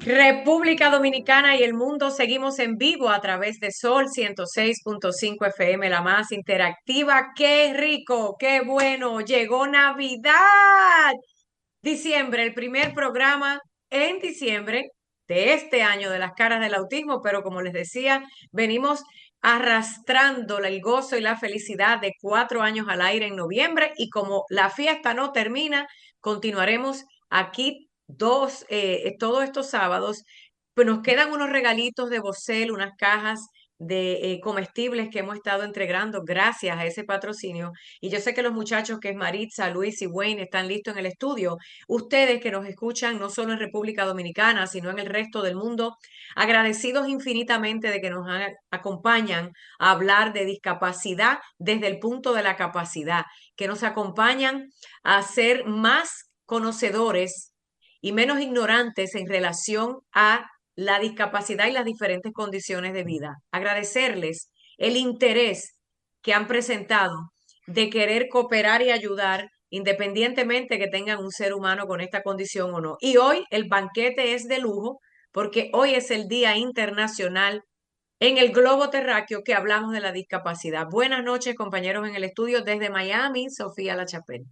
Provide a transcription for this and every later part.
República Dominicana y el mundo seguimos en vivo a través de Sol 106.5 FM, la más interactiva. ¡Qué rico! ¡Qué bueno! Llegó Navidad. Diciembre, el primer programa en diciembre de este año de las caras del autismo, pero como les decía, venimos arrastrando el gozo y la felicidad de cuatro años al aire en noviembre y como la fiesta no termina, continuaremos aquí dos, eh, todos estos sábados, pues nos quedan unos regalitos de Bocel, unas cajas de eh, comestibles que hemos estado entregando gracias a ese patrocinio. Y yo sé que los muchachos que es Maritza, Luis y Wayne están listos en el estudio. Ustedes que nos escuchan no solo en República Dominicana, sino en el resto del mundo, agradecidos infinitamente de que nos acompañan a hablar de discapacidad desde el punto de la capacidad, que nos acompañan a ser más conocedores y menos ignorantes en relación a la discapacidad y las diferentes condiciones de vida. Agradecerles el interés que han presentado de querer cooperar y ayudar independientemente que tengan un ser humano con esta condición o no. Y hoy el banquete es de lujo porque hoy es el Día Internacional en el globo terráqueo que hablamos de la discapacidad. Buenas noches, compañeros en el estudio desde Miami, Sofía La Chapelle.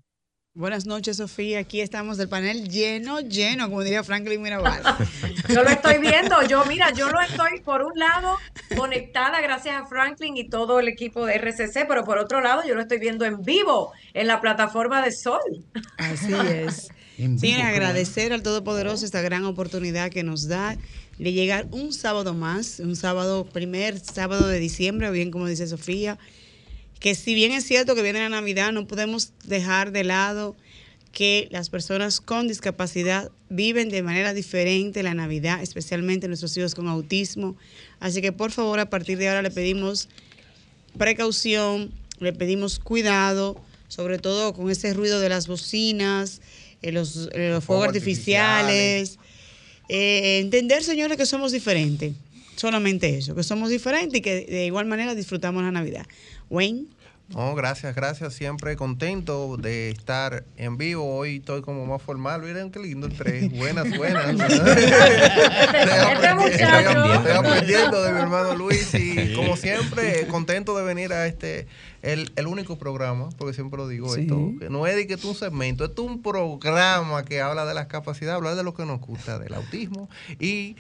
Buenas noches, Sofía. Aquí estamos del panel lleno, lleno, como diría Franklin Mirabal. yo lo estoy viendo. Yo, mira, yo lo estoy por un lado conectada gracias a Franklin y todo el equipo de RCC, pero por otro lado yo lo estoy viendo en vivo en la plataforma de Sol. Así es. Sí, agradecer al Todopoderoso esta gran oportunidad que nos da de llegar un sábado más, un sábado, primer sábado de diciembre, bien como dice Sofía que si bien es cierto que viene la Navidad, no podemos dejar de lado que las personas con discapacidad viven de manera diferente la Navidad, especialmente nuestros hijos con autismo. Así que por favor, a partir de ahora le pedimos precaución, le pedimos cuidado, sobre todo con ese ruido de las bocinas, eh, los, eh, fuegos artificiales. Eh, entender, señores, que somos diferentes. Solamente eso, que somos diferentes y que de igual manera disfrutamos la Navidad. Wayne. No, gracias, gracias. Siempre contento de estar en vivo. Hoy estoy como más formal. Miren qué lindo el tres. Buenas, buenas. estoy, aprendiendo, de mi hermano Luis y como siempre, contento de venir a este, el, único programa, porque siempre lo digo esto, que no es de que es un segmento, es un programa que habla de las capacidades, habla de lo que nos gusta, del autismo y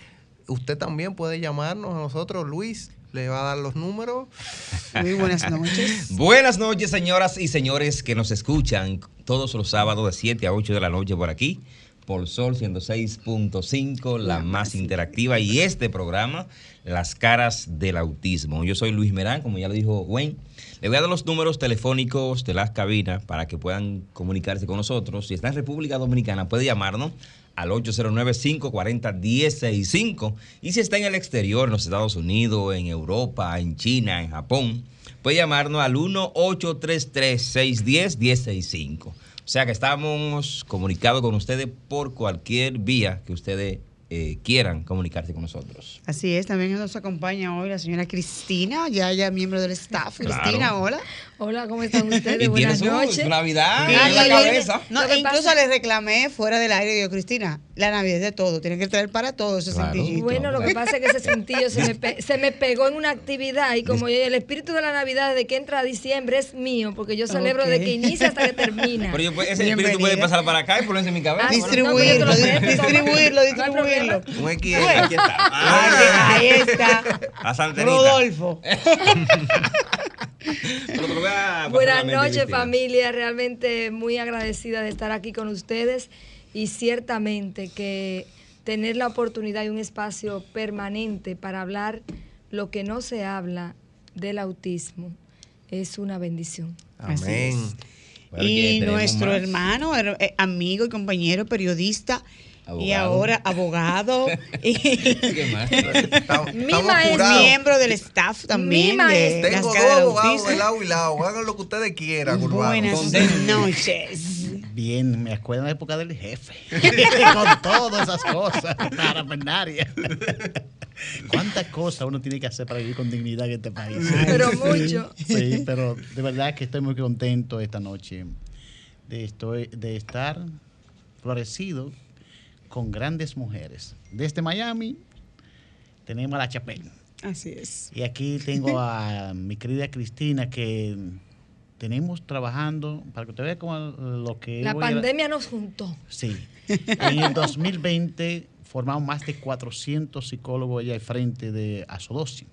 usted también puede llamarnos a nosotros, Luis. Le va a dar los números. Muy buenas noches. buenas noches, señoras y señores que nos escuchan todos los sábados de 7 a 8 de la noche por aquí, por Sol 106.5, la más interactiva. Y este programa, Las Caras del Autismo. Yo soy Luis Merán, como ya lo dijo Wayne. Le voy a dar los números telefónicos de las cabinas para que puedan comunicarse con nosotros. Si está en República Dominicana, puede llamarnos al 809-540-165. Y si está en el exterior, en los Estados Unidos, en Europa, en China, en Japón, puede llamarnos al 1-833-610-1065. O sea que estamos comunicados con ustedes por cualquier vía que ustedes eh, quieran comunicarse con nosotros. Así es, también nos acompaña hoy la señora Cristina, ya ya miembro del staff. Cristina, hola. Hola, ¿cómo están ustedes? Buenas noches. Navidad en la cabeza. No, incluso le reclamé fuera del aire, digo, Cristina, la Navidad es de todo, tiene que traer para todo ese claro. Bueno, lo que pasa es que ese cintillo se me, se me pegó en una actividad y como el espíritu de la Navidad desde que entra a diciembre es mío, porque yo celebro desde que inicia hasta que termina. Pero yo, ese espíritu puede pasar para acá y ponerse en mi cabeza. distribuirlo, distribuirlo, distribuirlo. Un X, aquí está. Ahí está. Rodolfo. Buenas noches familia, realmente muy agradecida de estar aquí con ustedes y ciertamente que tener la oportunidad y un espacio permanente para hablar lo que no se habla del autismo es una bendición. Amén. y nuestro hermano, eh, amigo y compañero periodista y ahora abogado. ¿Qué más? es miembro del staff también. De Tengo dos abogados de lado y lado. Hagan lo que ustedes quieran. Buenas noches. Bien, me acuerdo de la época del jefe. Con todas esas cosas. Parapenaria. ¿Cuántas cosas uno tiene que hacer para vivir con dignidad en este país? Pero mucho. Sí, pero de verdad que estoy muy contento esta noche de, estoy, de estar florecido con grandes mujeres. Desde Miami tenemos a la Chapel. Así es. Y aquí tengo a mi querida Cristina que tenemos trabajando, para que usted vea cómo lo que... La pandemia nos juntó. Sí. En el 2020 formamos más de 400 psicólogos allá al frente de Asodosi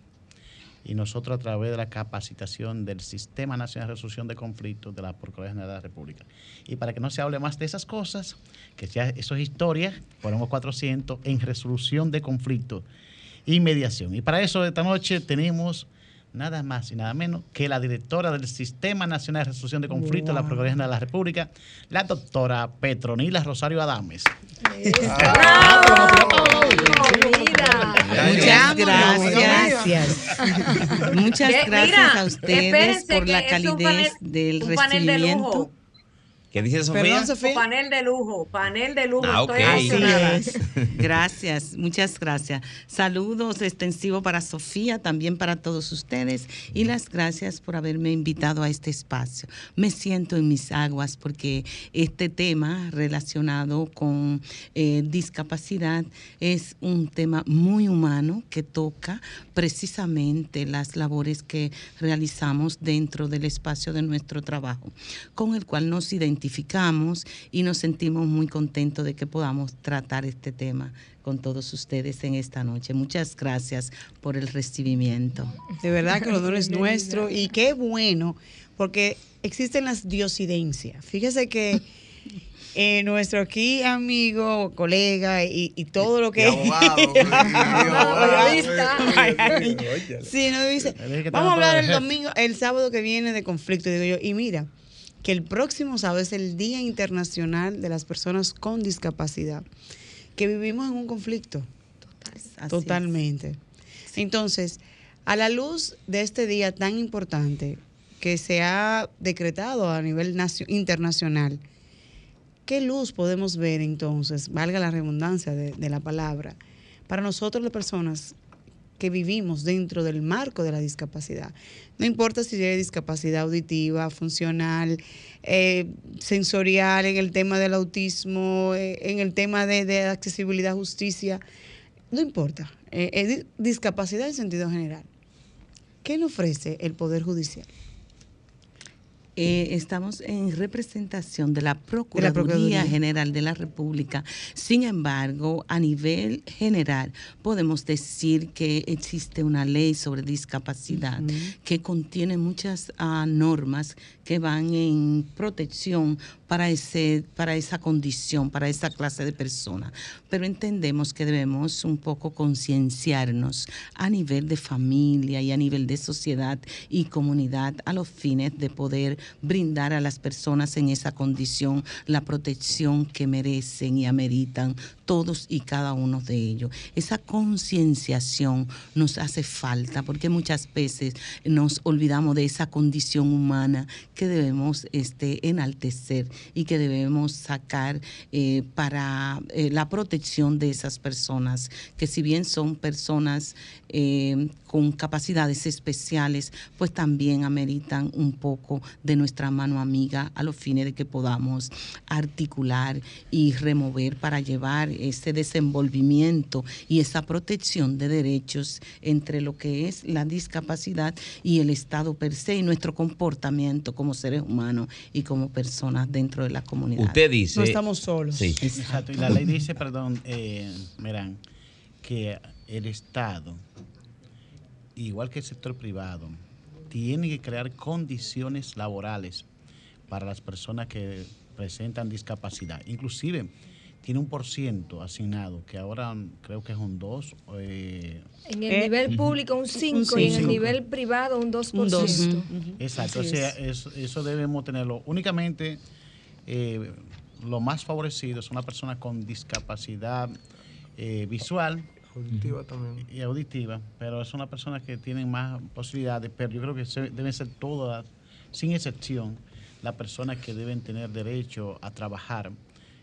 y nosotros a través de la capacitación del Sistema Nacional de Resolución de Conflictos de la Procuraduría General de la República. Y para que no se hable más de esas cosas, que ya eso es historia, ponemos 400 en resolución de conflictos y mediación. Y para eso esta noche tenemos nada más y nada menos que la directora del Sistema Nacional de Resolución de Conflictos de la Procuraduría General de la República, la doctora Petronila Rosario Adames. Muchas gracias. Muchas gracias. A ustedes por la calidez del recibimiento. ¿Qué dice Sofía? Panel de lujo, panel de lujo. Ah, Estoy Gracias, muchas gracias. Saludos extensivos para Sofía, también para todos ustedes y las gracias por haberme invitado a este espacio. Me siento en mis aguas porque este tema relacionado con eh, discapacidad es un tema muy humano que toca precisamente las labores que realizamos dentro del espacio de nuestro trabajo, con el cual nos identificamos identificamos y nos sentimos muy contentos de que podamos tratar este tema con todos ustedes en esta noche. Muchas gracias por el recibimiento. De verdad que el honor es nuestro y qué bueno, porque existen las diosidencias. Fíjese que eh, nuestro aquí amigo, colega y, todo lo que... sí, nos dice, vamos a hablar el domingo, el sábado que viene de conflicto. digo yo, y mira, que el próximo sábado es el Día Internacional de las Personas con Discapacidad, que vivimos en un conflicto. Totalmente. Entonces, a la luz de este día tan importante que se ha decretado a nivel internacional, ¿qué luz podemos ver entonces, valga la redundancia de, de la palabra, para nosotros las personas que vivimos dentro del marco de la discapacidad. No importa si hay discapacidad auditiva, funcional, eh, sensorial, en el tema del autismo, eh, en el tema de, accesibilidad, justicia, no importa. Eh, discapacidad en sentido general. ¿Qué nos ofrece el Poder Judicial? Eh, estamos en representación de la, Procuraduría General de la República. Sin embargo, a nivel general, podemos decir que existe una ley sobre discapacidad que contiene muchas ah, normas que van en protección para, ese, para esa condición, para esa clase de persona. Pero entendemos que debemos un poco concienciarnos a nivel de familia y a nivel de sociedad y comunidad a los fines de poder brindar a las personas en esa condición la protección que merecen y ameritan todos y cada uno de ellos. Esa concienciación nos hace falta porque muchas veces nos olvidamos de esa condición humana que debemos este, enaltecer y que debemos sacar eh, para eh, la protección de esas personas, que si bien son personas eh, con capacidades especiales, pues también ameritan un poco de nuestra mano amiga a los fines de que podamos articular y remover para llevar ese desenvolvimiento y esa protección de derechos entre lo que es la discapacidad y el Estado per se y nuestro comportamiento como seres humanos y como personas dentro de la comunidad. Usted dice... No estamos solos. Sí. Exacto. Y la ley dice, perdón, eh, Merán, que el Estado, igual que el sector privado, tiene que crear condiciones laborales para las personas que presentan discapacidad. Inclusive tiene un por ciento asignado, que ahora creo que es un 2. Eh, en el nivel público un 5 y en el nivel privado un 2%. Un 2. Exacto, o sea, eso, debemos tenerlo. Únicamente, eh, lo más favorecido son las personas con discapacidad eh, visual. Auditiva también. Y auditiva, pero son las personas que tienen más posibilidades, pero yo creo que deben ser todas, sin excepción, las personas que deben tener derecho a trabajar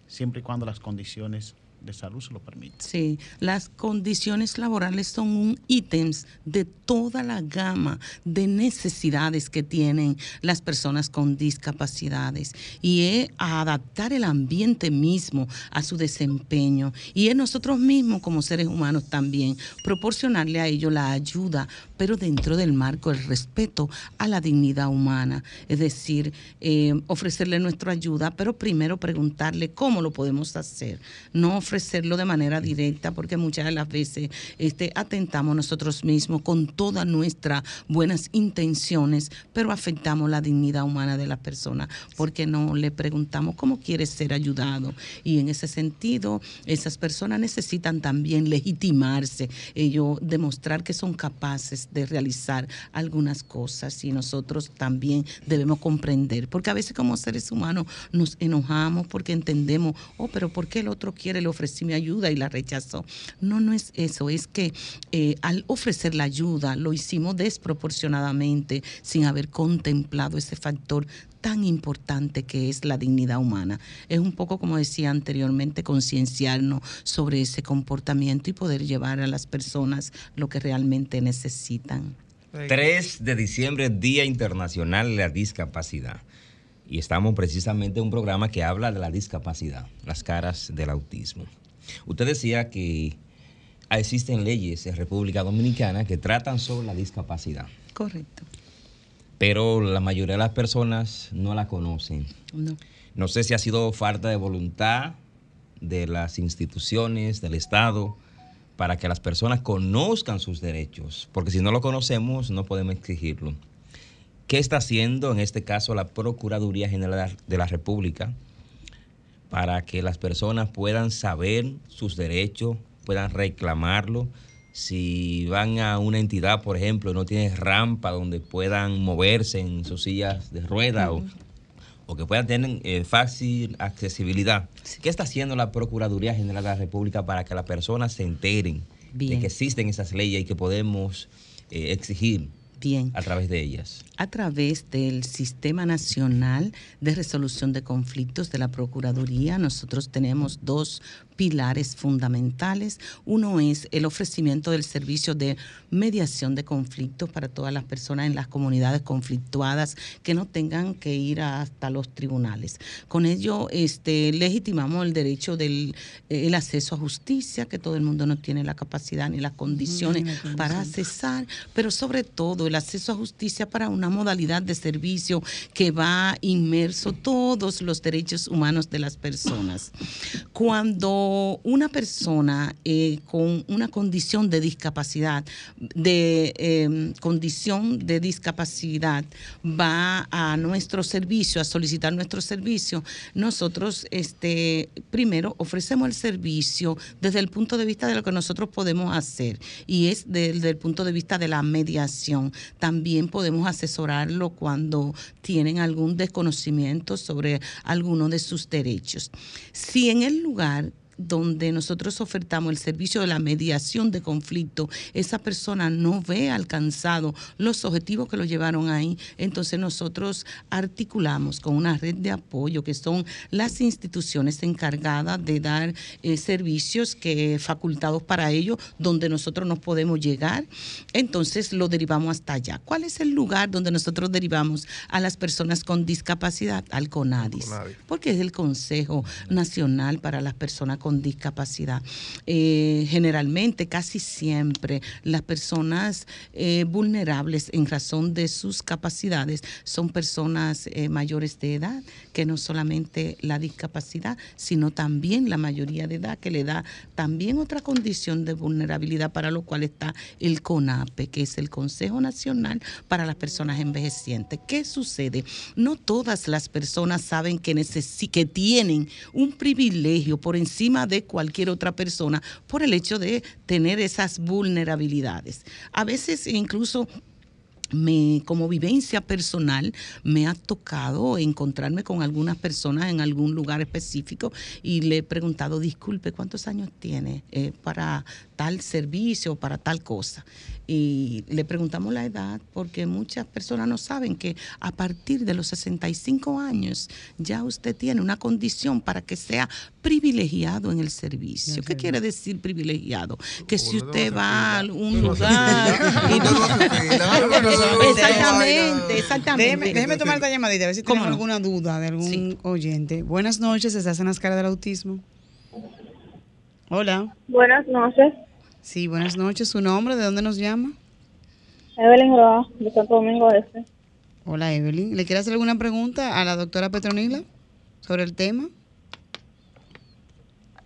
siempre y cuando las condiciones de salud se lo permite. Sí, las condiciones laborales son un ítems de toda la gama de necesidades que tienen las personas con discapacidades y es adaptar el ambiente mismo a su desempeño y es nosotros mismos como seres humanos también proporcionarle a ellos la ayuda, pero dentro del marco del respeto a la dignidad humana, es decir, eh, ofrecerle nuestra ayuda, pero primero preguntarle cómo lo podemos hacer, no ofrecerlo de manera directa, porque muchas de las veces este, atentamos nosotros mismos con todas nuestras buenas intenciones, pero afectamos la dignidad humana de la persona, porque no le preguntamos cómo quiere ser ayudado. Y en ese sentido, esas personas necesitan también legitimarse, ellos demostrar que son capaces de realizar algunas cosas y nosotros también debemos comprender, porque a veces como seres humanos nos enojamos porque entendemos, oh, pero ¿por qué el otro quiere le ofrecí mi ayuda y la rechazó. No, no es eso, es que eh, al ofrecer la ayuda lo hicimos desproporcionadamente sin haber contemplado ese factor tan importante que es la dignidad humana. Es un poco, como decía anteriormente, concienciarnos sobre ese comportamiento y poder llevar a las personas lo que realmente necesitan. 3 de diciembre, Día Internacional de la Discapacidad. Y estamos precisamente en un programa que habla de la discapacidad, las caras del autismo. Usted decía que existen leyes en República Dominicana que tratan sobre la discapacidad. Correcto. Pero la mayoría de las personas no la conocen. No. No sé si ha sido falta de voluntad de las instituciones, del Estado, para que las personas conozcan sus derechos, porque si no lo conocemos no podemos exigirlo. ¿Qué está haciendo en este caso la Procuraduría General de la República para que las personas puedan saber sus derechos, puedan reclamarlo. Si van a una entidad, por ejemplo, y no tienen rampa donde puedan moverse en sus sillas de rueda o, que puedan tener eh, fácil accesibilidad. ¿Qué está haciendo la Procuraduría General de la República para que las personas se enteren de que existen esas leyes y que podemos eh, exigir Bien. a través de ellas? A través del Sistema Nacional de Resolución de Conflictos de la Procuraduría, nosotros tenemos dos pilares fundamentales. Uno es el ofrecimiento del servicio de mediación de conflictos para todas las personas en las comunidades conflictuadas que no tengan que ir hasta los tribunales. Con ello este, legitimamos el derecho del el acceso a justicia, que todo el mundo no tiene la capacidad ni las condiciones para accesar, pero sobre todo el acceso a justicia para una modalidad de servicio que va inmerso todos los derechos humanos de las personas. Cuando una persona eh, con una condición de discapacidad, de em, condición de discapacidad, va a nuestro servicio, a solicitar nuestro servicio, nosotros este, primero ofrecemos el servicio desde el punto de vista de lo que nosotros podemos hacer y es desde el punto de vista de la mediación. También podemos asesorarlo cuando tienen algún desconocimiento sobre alguno de sus derechos. Si en el lugar donde nosotros ofertamos el servicio de la mediación de conflicto, esa persona no ve alcanzado los objetivos que lo llevaron ahí, entonces nosotros articulamos con una red de apoyo que son las instituciones encargadas de dar eh, servicios que facultados para ello, donde nosotros nos podemos llegar, entonces lo derivamos hasta allá. ¿Cuál es el lugar donde nosotros derivamos a las personas con discapacidad? Al CONADIS, porque es el Consejo Nacional para las Personas con discapacidad. Eh, generalmente, casi siempre, las personas eh, vulnerables en razón de sus capacidades son personas eh, mayores de edad, que no solamente la discapacidad, sino también la mayoría de edad, que le da también otra condición de vulnerabilidad para lo cual está el CONAPE, que es el Consejo Nacional para las Personas Envejecientes. ¿Qué sucede? No todas las personas saben que, que tienen un privilegio por encima de cualquier otra persona por el hecho de tener esas vulnerabilidades. A veces incluso me, como vivencia personal, me ha tocado encontrarme con algunas personas en algún lugar específico y le he preguntado, disculpe, ¿cuántos años tiene eh, para tal servicio, para tal cosa? Y le preguntamos la edad porque muchas personas no saben que a partir de los 65 años ya usted tiene una condición para que sea privilegiado en el servicio. ¿Qué quiere decir privilegiado? Que si usted va a un lugar... Exactamente, exactamente. Déjeme, tomar esta llamadita, a ver si tenemos alguna duda de algún oyente. Buenas noches, ¿estás en las caras del autismo? Hola. Buenas noches. Sí, buenas noches. ¿Su nombre? ¿De dónde nos llama? Evelyn Roa, de Santo Domingo Este. Hola, Evelyn. ¿Le quiere hacer alguna pregunta a la doctora Petronila sobre el tema?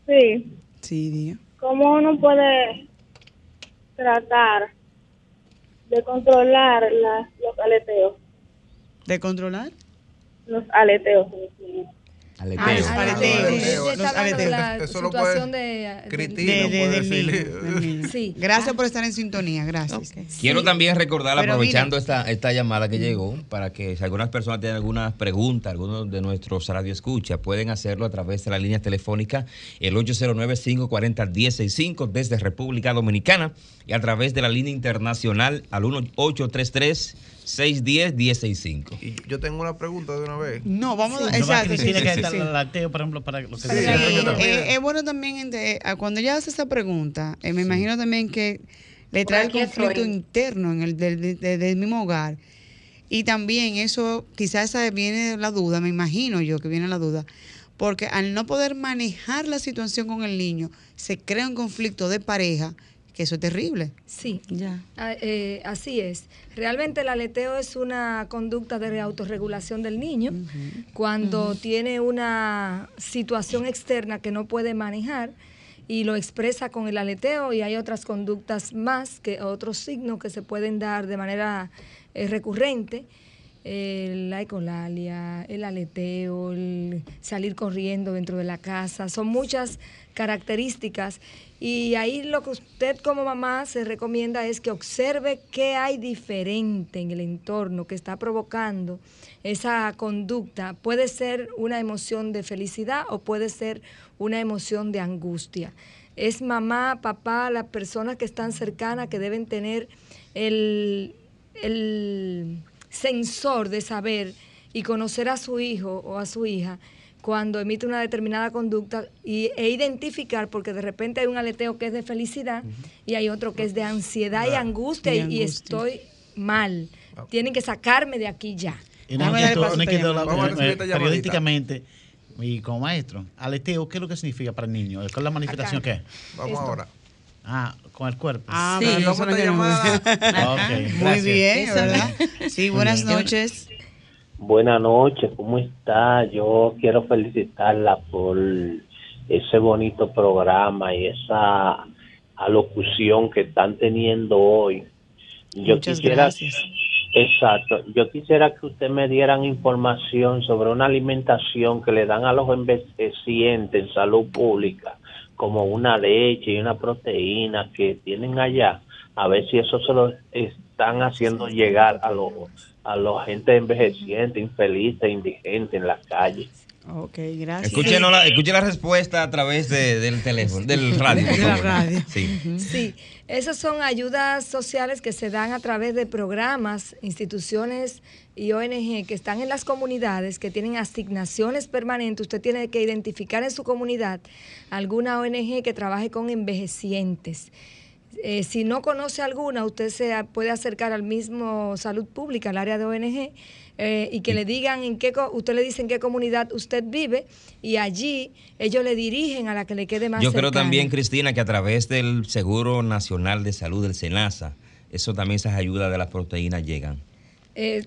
Sí. Sí, día. ¿Cómo uno puede tratar de controlar los aleteos. ¿De controlar? Los aleteos. Aleteos. Ah, aleteos. Los aleteos. Eso lo puede Cristina. Sí. Gracias por estar en sintonía, gracias. Quiero también recordar, aprovechando esta, esta llamada que llegó, para que si algunas personas tienen algunas preguntas, algunos de nuestros radioescuchas, pueden hacerlo a través de la línea telefónica el 809-540-1065 desde República Dominicana y a través de la línea internacional al 1833 610-1065. Y yo tengo una pregunta de una vez. No, vamos a... Exacto. Cristina, que está el lacteo, por ejemplo, para lo que sí, eh, Es bueno también, cuando ella hace esa pregunta, eh, me imagino también que le trae el conflicto interno en el del, del, mismo hogar. Y también eso, quizás esa viene la duda, me imagino yo que viene la duda, porque al no poder manejar la situación con el niño, se crea un conflicto de pareja que eso es terrible. Sí, ya. Ah, eh, así es. Realmente el aleteo es una conducta de autorregulación del niño cuando tiene una situación externa que no puede manejar y lo expresa con el aleteo y hay otras conductas más, que otros signos que se pueden dar de manera eh, recurrente. la ecolalia, el aleteo, el salir corriendo dentro de la casa, son muchas características y ahí lo que usted como mamá se recomienda es que observe qué hay diferente en el entorno que está provocando esa conducta. Puede ser una emoción de felicidad o puede ser una emoción de angustia. Es mamá, papá, las personas que están cercanas que deben tener el, el sensor de saber y conocer a su hijo o a su hija cuando emite una determinada conducta y, e identificar, porque de repente hay un aleteo que es de felicidad y hay otro que es de ansiedad y angustia, y, estoy mal. Ah. Tienen que sacarme de aquí ya. Y no, eh, periodísticamente y como maestro, aleteo, ¿qué es lo que significa para el niño? ¿Cuál es la manifestación que Vamos ahora. Ah, con el cuerpo. Ah, sí, vamos a llamar. okay, Muy bien, ¿verdad? Sí, buenas noches. Buenas noches, ¿cómo está? Yo quiero felicitarla por ese bonito programa y esa alocución que están teniendo hoy. Yo Muchas quisiera, gracias. Exacto. Yo quisiera que usted me dieran información sobre una alimentación que le dan a los envejecientes en salud pública, como una leche y una proteína que tienen allá. A ver si eso se lo están haciendo llegar a los a la gente envejeciente, infeliz e indigente en las calles. Ok, gracias. Escuchen la, escuche la respuesta a través del teléfono, del radio. De la radio. Sí. sí, esas son ayudas sociales que se dan a través de programas, instituciones y ONG que están en las comunidades, que tienen asignaciones permanentes. Usted tiene que identificar en su comunidad alguna ONG que trabaje con envejecientes. Eh, si no conoce alguna, usted se puede acercar al mismo salud pública, al área de ONG, eh, y que le digan en qué, usted le dice en qué comunidad usted vive, y allí ellos le dirigen a la que le quede más Yo creo también, Cristina, que a través del Seguro Nacional de Salud, del SENASA, eso también esas ayudas de las proteínas llegan. Eh,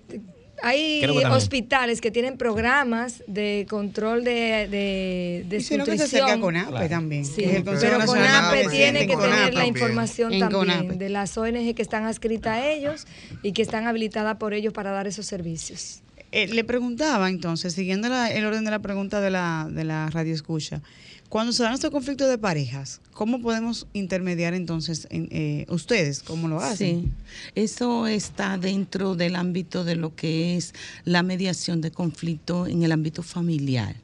hay hospitales que tienen programas de control de, de, de y que se acerca con APE también. Sí, pero con APE tiene que tener la información también de las ONG que están adscritas a ellos y que están habilitadas por ellos para dar esos servicios. Eh, le preguntaba entonces, siguiendo el orden de la pregunta de la, de la radio escucha, Cuando se dan estos conflictos de parejas, ¿cómo podemos intermediar entonces en, eh, ustedes? ¿Cómo lo hacen? Sí, eso está dentro del ámbito de lo que es la mediación de conflicto en el ámbito familiar.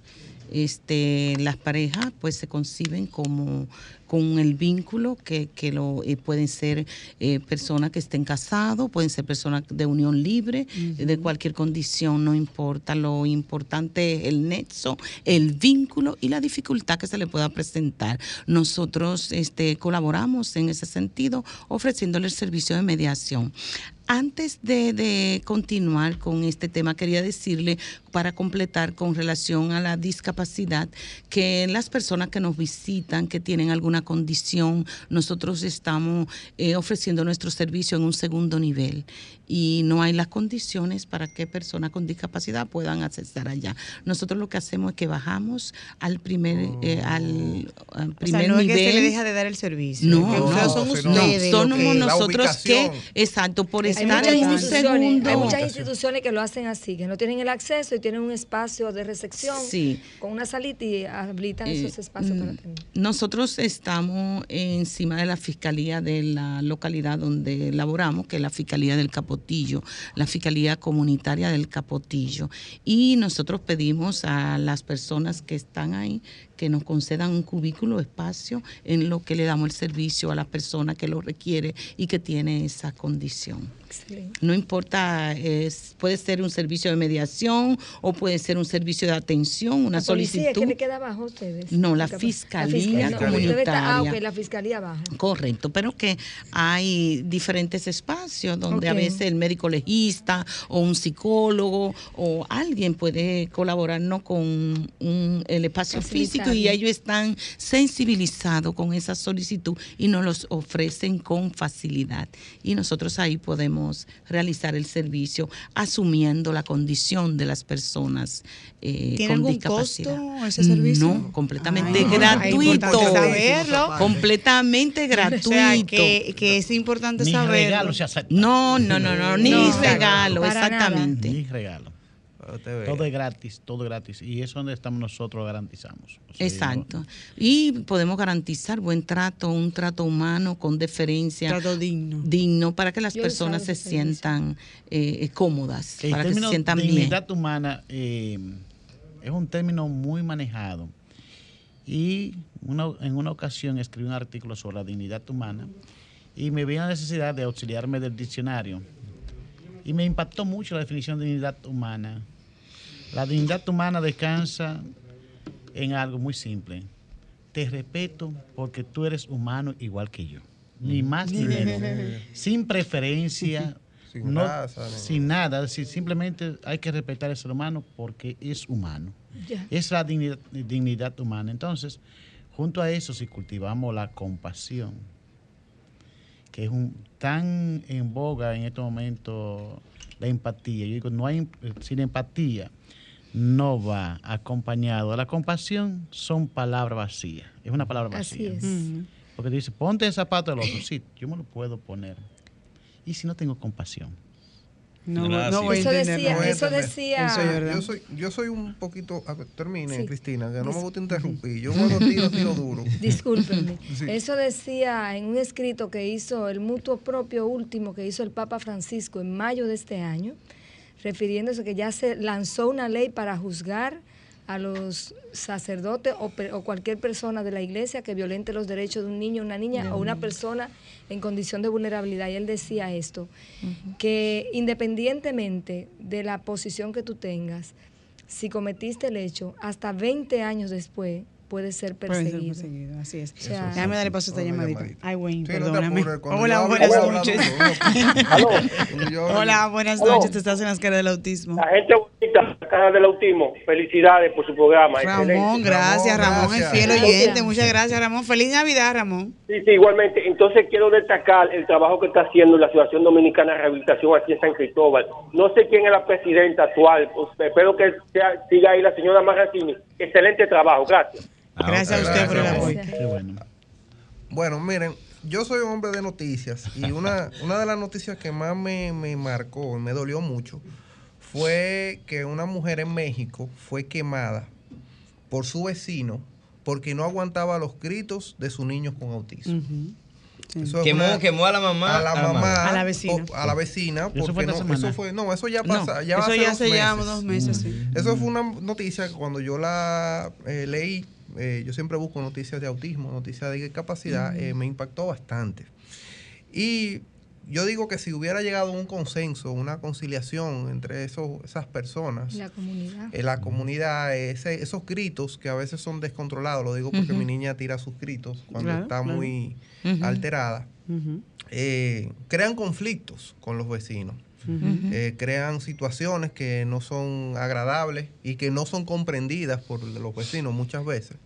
Este, las parejas pues se conciben como con el vínculo que, que lo eh, pueden ser eh, personas que estén casados, pueden ser personas de unión libre, de cualquier condición, no importa. Lo importante es el nexo, el vínculo y la dificultad que se le pueda presentar. Nosotros este, colaboramos en ese sentido ofreciéndole el servicio de mediación. Antes de, de, continuar con este tema, quería decirle, para completar con relación a la discapacidad, que las personas que nos visitan, que tienen alguna condición, nosotros estamos eh, ofreciendo nuestro servicio en un segundo nivel y no hay las condiciones para que personas con discapacidad puedan acceder allá. Nosotros lo que hacemos es que bajamos al primer, eh, al, al primer o sea, no nivel. es que se le deja de dar el servicio. No, que no, son no, somos que- nosotros que, exacto, por Hay muchas, en un instituciones, segundo. hay muchas instituciones que lo hacen así, que no tienen el acceso y tienen un espacio de recepción Sí. con una salita y habilitan Eh, esos espacios para mm, atender. Nosotros estamos encima de la fiscalía de la localidad donde laboramos, que es la fiscalía del Capotillo, la fiscalía comunitaria del Capotillo. Y nosotros pedimos a las personas que están ahí que nos concedan un cubículo, espacio, en lo que le damos el servicio a la persona que lo requiere y que tiene esa condición. Excelente. No importa, es, puede ser un servicio de mediación o puede ser un servicio de atención, una La policía, solicitud. ¿qué le queda abajo a ustedes? No, la fiscalía no, usted está- ah, comunitaria. ok, la fiscalía baja. Correcto, pero que hay diferentes espacios donde a veces el médico legista o un psicólogo o alguien puede colaborarnos con un- el espacio físico y ellos están sensibilizados con esa solicitud y nos los ofrecen con facilidad. Y nosotros ahí podemos realizar el servicio asumiendo la condición de las personas eh, ¿Tiene con algún discapacidad. costo ese servicio? No, completamente Ay, gratuito. es importante saberlo. Completamente gratuito. O sea, que, que es importante saber. No, no, no, no, ni No, regalo, nada. exactamente. Ni regalo. Todo es gratis, todo es gratis. Y eso es donde estamos nosotros, lo garantizamos. O sea, Exacto. Y podemos garantizar buen trato, un trato humano con deferencia. Trato digno. Digno para que las Yo personas se sientan eh, cómodas, El para que se sientan bien. dignidad humana eh, es un término muy manejado. Y una- en una ocasión escribí un artículo sobre la dignidad humana y me vi la necesidad de auxiliarme del diccionario. Y me impactó mucho la definición de dignidad humana. La dignidad humana descansa en algo muy simple. Te respeto porque tú eres humano igual que yo. Ni más ni menos. Sin preferencia, Sin no- raza, sin nada. Es decir, simplemente hay que respetar al ser humano porque es humano. Es la dignidad, dignidad humana. Entonces, junto a eso, si cultivamos la compasión, que es un, tan en boga en este momento la empatía. Yo digo, no hay, sin empatía no va acompañado. La compasión son palabras vacías. Es una palabra Así vacía. es. Ujú. Porque dice, ponte el zapato del otro. Sí, yo me lo puedo poner. ¿Y si no tengo compasión? No, No, no sí. voy a Eso entender. decía, no voy a eso entender. decía. Eso es verdad. Yo soy, yo soy un poquito. Termine, Sí. Cristina, que no me gusta interrumpir. Yo cuando tiro, tiro duro. Discúlpenme. Sí. Eso decía en un escrito que hizo el mutuo propio último que hizo el Papa Francisco en mayo de este año, refiriéndose que ya se lanzó una ley para juzgar a los sacerdotes o, cualquier persona de la iglesia que violente los derechos de un niño, una niña o una persona en condición de vulnerabilidad. Y él decía esto, que independientemente de la posición que tú tengas, si cometiste el hecho, hasta 20 años después puedes ser Puede ser perseguido. perseguido, así es. O sea, Déjame darle paso a esta llamadita. llamadita. Ay, Wayne, Sí, no perdóname. apures, cuando Hola, hablo, buenas noches. hablo- Hola, buenas noches. Te estás en las caras del autismo. La gente bonita, la caja del autismo. Felicidades por su programa. Ramón, excelente. gracias. Ramón, gracias. fiel Gracias. oyente. Muchas gracias, Ramón. Feliz Navidad, Ramón. Sí, sí, igualmente. Entonces quiero destacar el trabajo que está haciendo la Asociación Dominicana de Rehabilitación aquí en San Cristóbal. No sé quién es la presidenta actual. pues, espero que sea- siga ahí la señora Marracini. Excelente trabajo. Gracias. Ah, Gracias a usted por el apoyo. Qué bueno. Bueno, miren, yo soy un hombre de noticias y una, una de las noticias que más me, me marcó, me dolió mucho, fue que una mujer en México fue quemada por su vecino porque no aguantaba los gritos de sus niños con autismo. Quemó, quemó a la mamá. A la mamá. A la vecina. a la vecina. Porque Eso fue no, eso fue, no, eso ya pasa. No, ya eso hace ya dos se llama meses. dos meses, sí. Eso fue una noticia que cuando yo la eh, leí, eh, yo siempre busco noticias de autismo, noticias de discapacidad, eh, me impactó bastante. Y yo digo que si hubiera llegado a un consenso, una conciliación entre esos, esas personas, La comunidad. en la comunidad, ese- esos gritos que a veces son descontrolados, lo digo porque mi niña tira sus gritos cuando Claro, está claro. muy alterada, eh, crean conflictos con los vecinos. Eh, crean situaciones que no son agradables y que no son comprendidas por los vecinos muchas veces.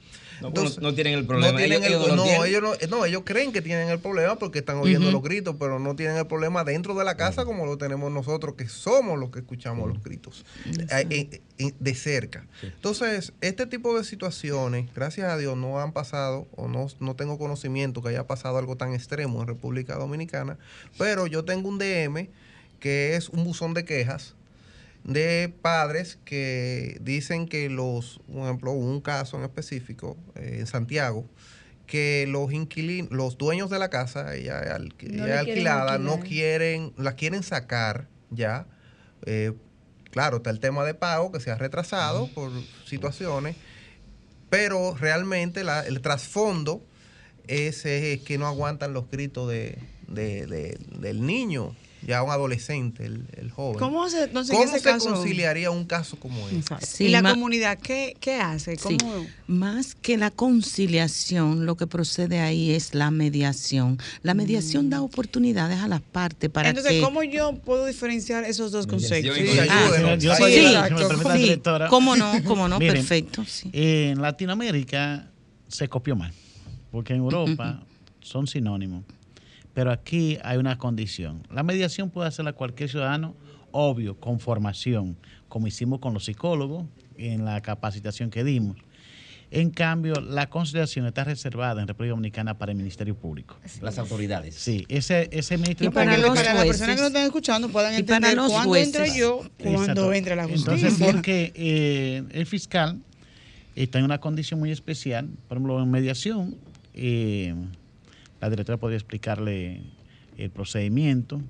No, pues no- no tienen el problema. No, tienen Ellos- el- ellos no, tienen. ellos no, no, ellos creen que tienen el problema porque están oyendo los gritos, pero no tienen el problema dentro de la casa como lo tenemos nosotros, que somos los que escuchamos los gritos eh, eh, eh, de cerca. Entonces, este tipo de situaciones, gracias a Dios, no han pasado o no, no tengo conocimiento que haya pasado algo tan extremo en República Dominicana, pero yo tengo un DM que es un buzón de quejas de padres que dicen que los, por ejemplo, un caso en específico eh, en Santiago, que los inquilinos, los dueños de la casa, ella, es al- No ella le es quieren alquilada, no quieren, la quieren sacar ya. Eh, claro, está el tema de pago que se ha retrasado por situaciones, pero realmente la- el trasfondo es, eh, que no aguantan los gritos de, de- de- del niño, ya un adolescente, el, el joven. ¿Cómo se, entonces, en ¿Cómo ese se caso? conciliaría un caso como ese? Sí, ¿Y la comunidad qué, qué hace? Más que la conciliación, lo que procede ahí es la mediación. La mediación da oportunidades a las partes para Entonces, que... ¿cómo yo puedo diferenciar esos dos conceptos? Sí, Ah, yo sí, sí, cómo no, cómo no, Miren, perfecto. sí. En Latinoamérica se copió mal, porque en Europa son sinónimos. Pero aquí hay una condición. La mediación puede hacerla cualquier ciudadano, obvio, con formación, como hicimos con los psicólogos en la capacitación que dimos. En cambio, la conciliación está reservada en República Dominicana para el Ministerio Público. Las autoridades. Sí, ese, ese Ministerio Y para, que- para las personas que nos están escuchando puedan entender los cuándo entra yo, cuándo entra la justicia. Entonces, porque eh, el fiscal está en una condición muy especial, por ejemplo, en mediación, eh, la directora podría explicarle el procedimiento,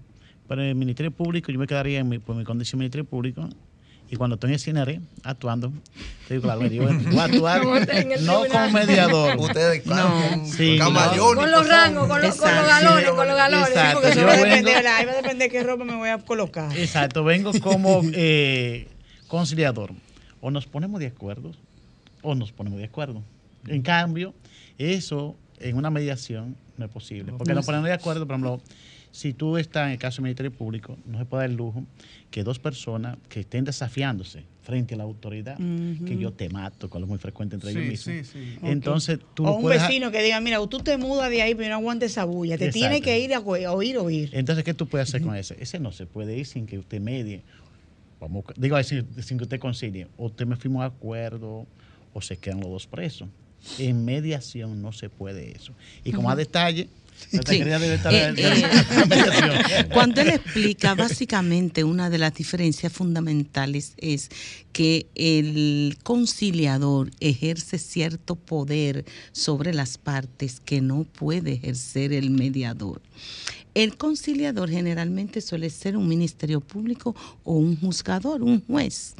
pero en el Ministerio Público yo me quedaría en mi, por mi condición de Ministerio Público y cuando estoy en el CNR actuando, te digo, claro, yo voy a actuar no como mediador. Ustedes, claro, Sí, Con los rangos, con los, con los Exacto. galones, con los galones. Exacto. porque eso va a depender. Ahí va a depender qué ropa me voy a colocar. Exacto, vengo como eh, conciliador. O nos ponemos de acuerdo o nos ponemos de acuerdo. En cambio, eso en una mediación no es posible. Porque nos ponemos de acuerdo, por ejemplo, si tú estás en el caso del Ministerio Público, no se puede dar el lujo que dos personas que estén desafiándose frente a la autoridad, que yo te mato, con lo muy frecuente entre ellos mismos. sí, sí. Entonces, tú o un puedes... vecino que diga, mira, tú te mudas de ahí, pero no aguantes esa bulla. Te Exacto. tiene que ir a, oír, oír, oír. Entonces, ¿qué tú puedes hacer con ese? Ese no se puede ir sin que usted medie. Vamos, digo, sin, sin que usted concilie. O usted me firmó un acuerdo o se quedan los dos presos. En mediación no se puede eso. Y como a detalle, Sí. Eh, eh. Cuando él explica, básicamente una de las diferencias fundamentales es que el conciliador ejerce cierto poder sobre las partes que no puede ejercer el mediador. El conciliador generalmente suele ser un ministerio público o un juzgador, un juez.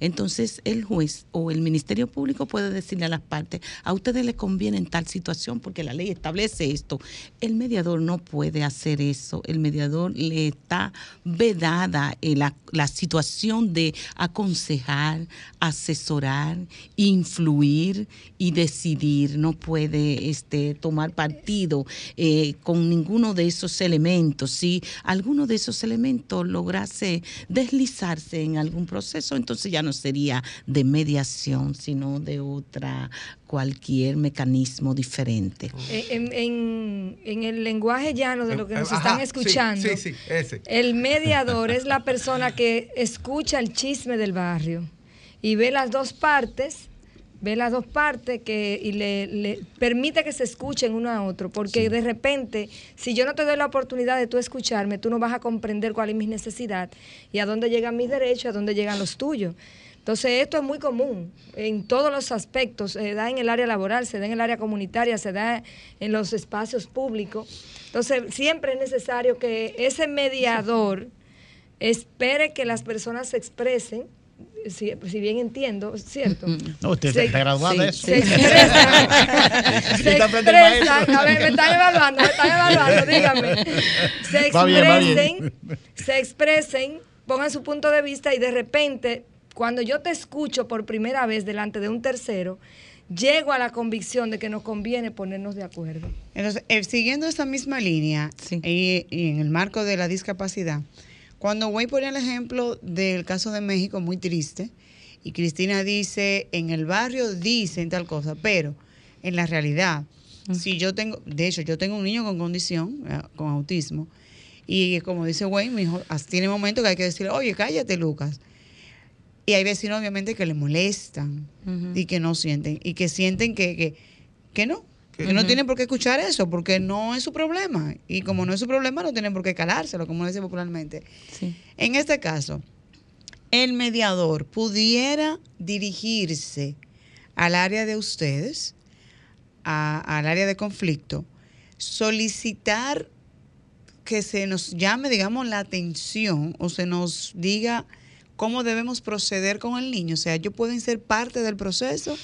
Entonces el juez o el ministerio público puede decirle a las partes, a ustedes les conviene en tal situación porque la ley establece esto. El mediador no puede hacer eso. El mediador le está vedada eh, la, situación de aconsejar, asesorar, influir y decidir. No puede este, tomar partido eh, con ninguno de esos elementos. Si alguno de esos elementos lograse deslizarse en algún proceso, entonces ya no sería de mediación, sino de otra cualquier mecanismo diferente. Eh, En, en- en el lenguaje llano de lo que nos Ajá, están sí, escuchando, Sí, sí, ese. el mediador es la persona que escucha el chisme del barrio y ve las dos partes, ve las dos partes que, y le, le permite que se escuchen uno a otro, porque de repente, si yo no te doy la oportunidad de tú escucharme, tú no vas a comprender cuál es mi necesidad y a dónde llegan mis derechos, a dónde llegan los tuyos. Entonces, esto es muy común en todos los aspectos. Se da en el área laboral, se da en el área comunitaria, se da en los espacios públicos. Entonces, siempre es necesario que ese mediador espere que las personas se expresen si, bien entiendo, ¿cierto? No, usted se, está graduada de eso. Se expresan, se expresan, a ver, me están evaluando, me están evaluando, dígame. Se expresen, se expresen, pongan su punto de vista y de repente, cuando yo te escucho por primera vez delante de un tercero, llego a la convicción de que nos conviene ponernos de acuerdo. Entonces, eh, siguiendo esa misma línea y, y en el marco de la discapacidad, cuando voy por el ejemplo del caso de México, muy triste, y Cristina dice, en el barrio dicen tal cosa, pero en la realidad, si yo tengo, de hecho, yo tengo un niño con condición, eh, con autismo, y como dice Wayne, mi hijo, tiene momentos que hay que decirle, oye, cállate, Lucas. Y hay vecinos, obviamente, que le molestan y que no sienten, y que sienten que, que, que no, no tienen por qué escuchar eso, porque no es su problema. Y como no es su problema, no tienen por qué calárselo, como dice popularmente. En este caso, el mediador pudiera dirigirse al área de ustedes, al área de conflicto, solicitar que se nos llame, digamos, la atención o se nos diga cómo debemos proceder con el niño. O sea, ellos pueden ser parte del proceso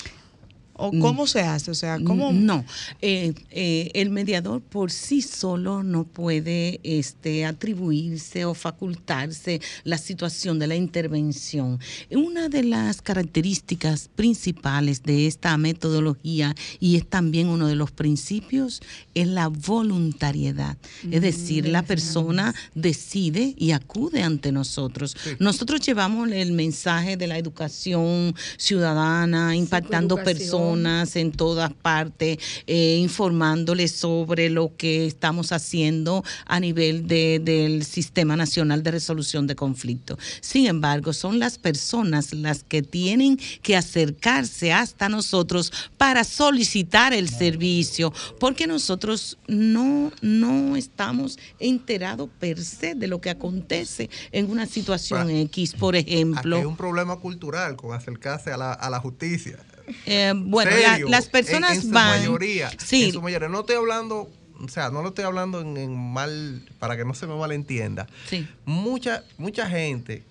¿O mm. cómo se hace? O sea, ¿cómo? No, eh, eh, el mediador por sí solo no puede este, atribuirse o facultarse la situación de la intervención. Una de las características principales de esta metodología y es también uno de los principios es la voluntariedad. es decir, la persona decide y acude ante nosotros. Nosotros llevamos el mensaje de la educación ciudadana, impactando personas en todas partes, eh, informándoles sobre lo que estamos haciendo a nivel del Sistema Nacional de Resolución de Conflictos. Sin embargo, son las personas las que tienen que acercarse hasta nosotros para solicitar el servicio, porque nosotros no, no estamos enterados per se de lo que acontece en una situación X, por ejemplo. Aquí hay un problema cultural con acercarse a la, a la justicia. Eh, bueno, las personas en, en van. Mayoría, sí. En su mayoría. No estoy hablando, o sea, no lo estoy hablando en, mal, para que no se me malentienda. Sí. Mucha, mucha gente,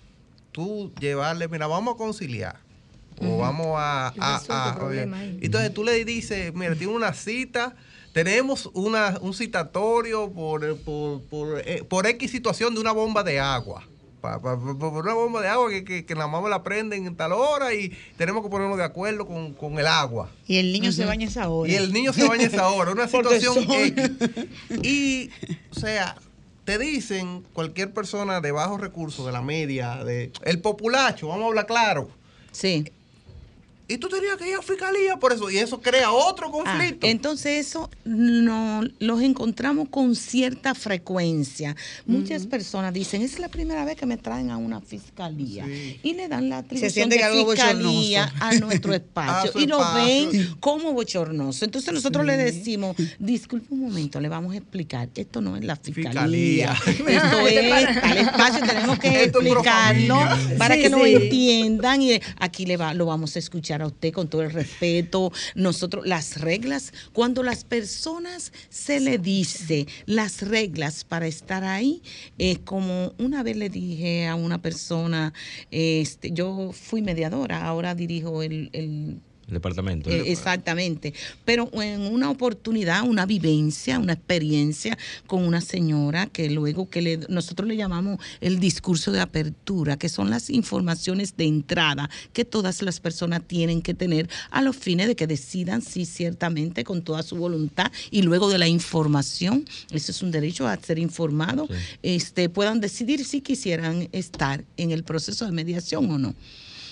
tú llevarle, mira, vamos a conciliar. O vamos a. entonces tú le dices, mira, tiene una cita tenemos una, un citatorio por, por, por, eh, por, X situación de una bomba de agua por una bomba de agua que, que, que, la mamá la prenden en tal hora y tenemos que ponernos de acuerdo con, el agua. Y el niño se baña esa hora. Y el niño se baña esa hora, una situación Y, o sea, te dicen cualquier persona de bajos recursos, de la media, de el populacho, vamos a hablar claro. Sí. Y tú tenías que ir a fiscalía por eso, y eso crea otro ah, conflicto. entonces eso no los encontramos con cierta frecuencia. Muchas personas dicen, es la primera vez que me traen a una fiscalía. Y le dan la atribución de fiscalía a nuestro espacio. y lo ven como bochornoso. Entonces nosotros le decimos, disculpe un momento, le vamos a explicar, esto no es la fiscalía. Esto es al espacio, tenemos que explicarlo para que lo entiendan y aquí le va, lo vamos a escuchar a usted con todo el respeto. Nosotros, las reglas, cuando las personas se le dice las reglas para estar ahí, es como una vez le dije a una persona, este, yo fui mediadora, ahora dirijo el departamento. Eh, exactamente. Pero en una oportunidad, una vivencia, una experiencia con una señora que luego que le, nosotros le llamamos el discurso de apertura, que son las informaciones de entrada que todas las personas tienen que tener a los fines de que decidan si ciertamente con toda su voluntad y luego de la información, eso es un derecho a ser informado, este, puedan decidir si quisieran estar en el proceso de mediación o no.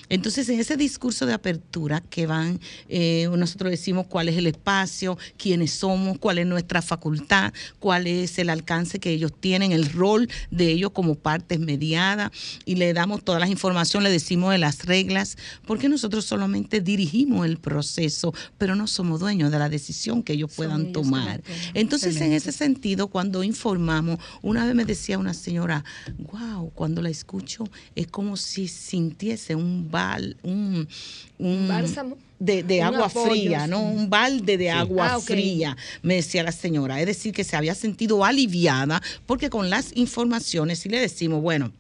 Entonces, en ese discurso de apertura que van, eh, nosotros decimos cuál es el espacio, quiénes somos, cuál es nuestra facultad, cuál es el alcance que ellos tienen, el rol de ellos como partes mediadas, y le damos todas las informaciones, le decimos de las reglas, porque nosotros solamente dirigimos el proceso, pero no somos dueños de la decisión que ellos puedan tomar. Entonces, en ese sentido, cuando informamos, una vez me decía una señora, wow, cuando la escucho es como si sintiese un bal, un, un Bálsamo. de, agua apoyo, fría, sí. ¿no? Un balde de agua Ah, fría, me decía la señora. Es decir, que se había sentido aliviada porque con las informaciones, si le decimos, bueno,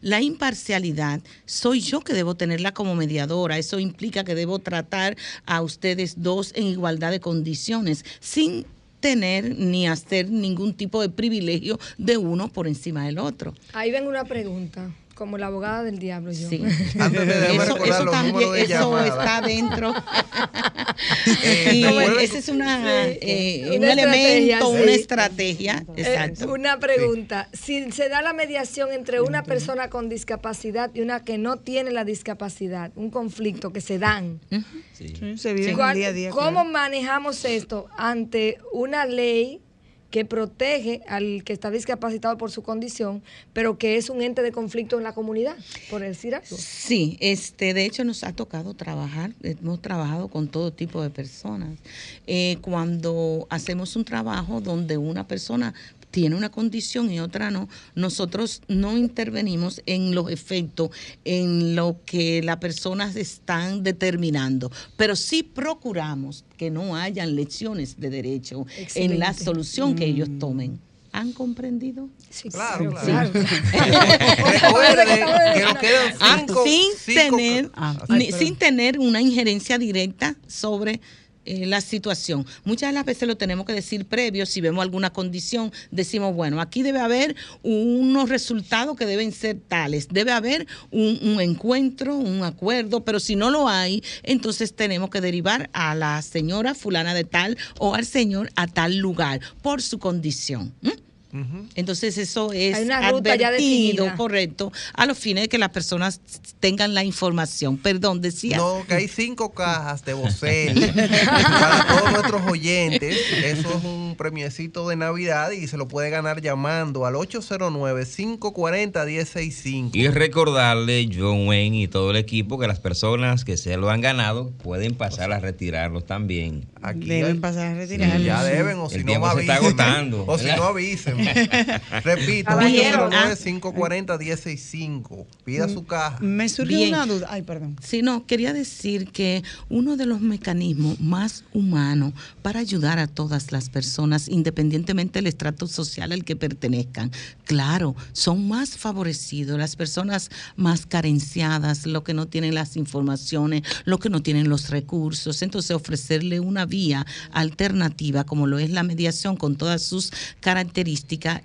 la imparcialidad soy yo que debo tenerla como mediadora. Eso implica que debo tratar a ustedes dos en igualdad de condiciones, sin tener ni hacer ningún tipo de privilegio de uno por encima del otro. Ahí vengo una pregunta, como la abogada del diablo yo. Sí. Antes de déjame Eso, eso también, de eso está dentro. Eh, ese es una, Sí, eh, una un estrategia, elemento, sí. una estrategia. Eh, Exacto. una pregunta. Si se da la mediación entre una persona con discapacidad y una que no tiene la discapacidad, un conflicto que se dan, Sí, se vive en el ¿cuál- día a día. ¿cómo claro. manejamos esto ante una ley que protege al que está discapacitado por su condición, pero que es un ente de conflicto en la comunidad, por decir algo? Sí, este, de hecho nos ha tocado trabajar, hemos trabajado con todo tipo de personas. Eh, cuando hacemos un trabajo donde una persona tiene una condición y otra no, nosotros no intervenimos en los efectos, en lo que las personas están determinando, pero sí procuramos que no hayan lecciones de derecho en la solución que ellos tomen. ¿Han comprendido? Sí, Claro, claro, claro. claro. Recuerde que nos quedan Ah, cinco, sin cinco- tener Ah, ay, sin tener una injerencia directa sobre eh, la situación. Muchas de las veces lo tenemos que decir previo, si vemos alguna condición, decimos, bueno, aquí debe haber unos resultados que deben ser tales, debe haber un, un encuentro, un acuerdo, pero si no lo hay, entonces tenemos que derivar a la señora fulana de tal o al señor a tal lugar por su condición. Entonces eso es Hay una ruta ya advertido, definida. correcto, a los fines de que las personas tengan la información. Perdón, decía. No, que hay cinco cajas de Bocel para todos nuestros oyentes. Eso es un premiecito de Navidad y se lo puede ganar llamando al 809-540-1065. Y recordarle, John Wayne y todo el equipo, que las personas que se lo han ganado pueden pasar a retirarlos también. Aquí Deben hay- pasar a retirar. Sí, ya deben, o El si no, tiempo se está avisen. agotando, O si no, avisen. Repito, Caballero, ah. 809-540-1065. Pida su caja. Me surgió Bien. una duda. Ay, perdón. Sí, no, quería decir que uno de los mecanismos más humanos para ayudar a todas las personas, independientemente del estrato social al que pertenezcan, claro, son más favorecidos las personas más carenciadas, los que no tienen las informaciones, los que no tienen los recursos. Entonces, ofrecerle una vía alternativa, como lo es la mediación con todas sus características,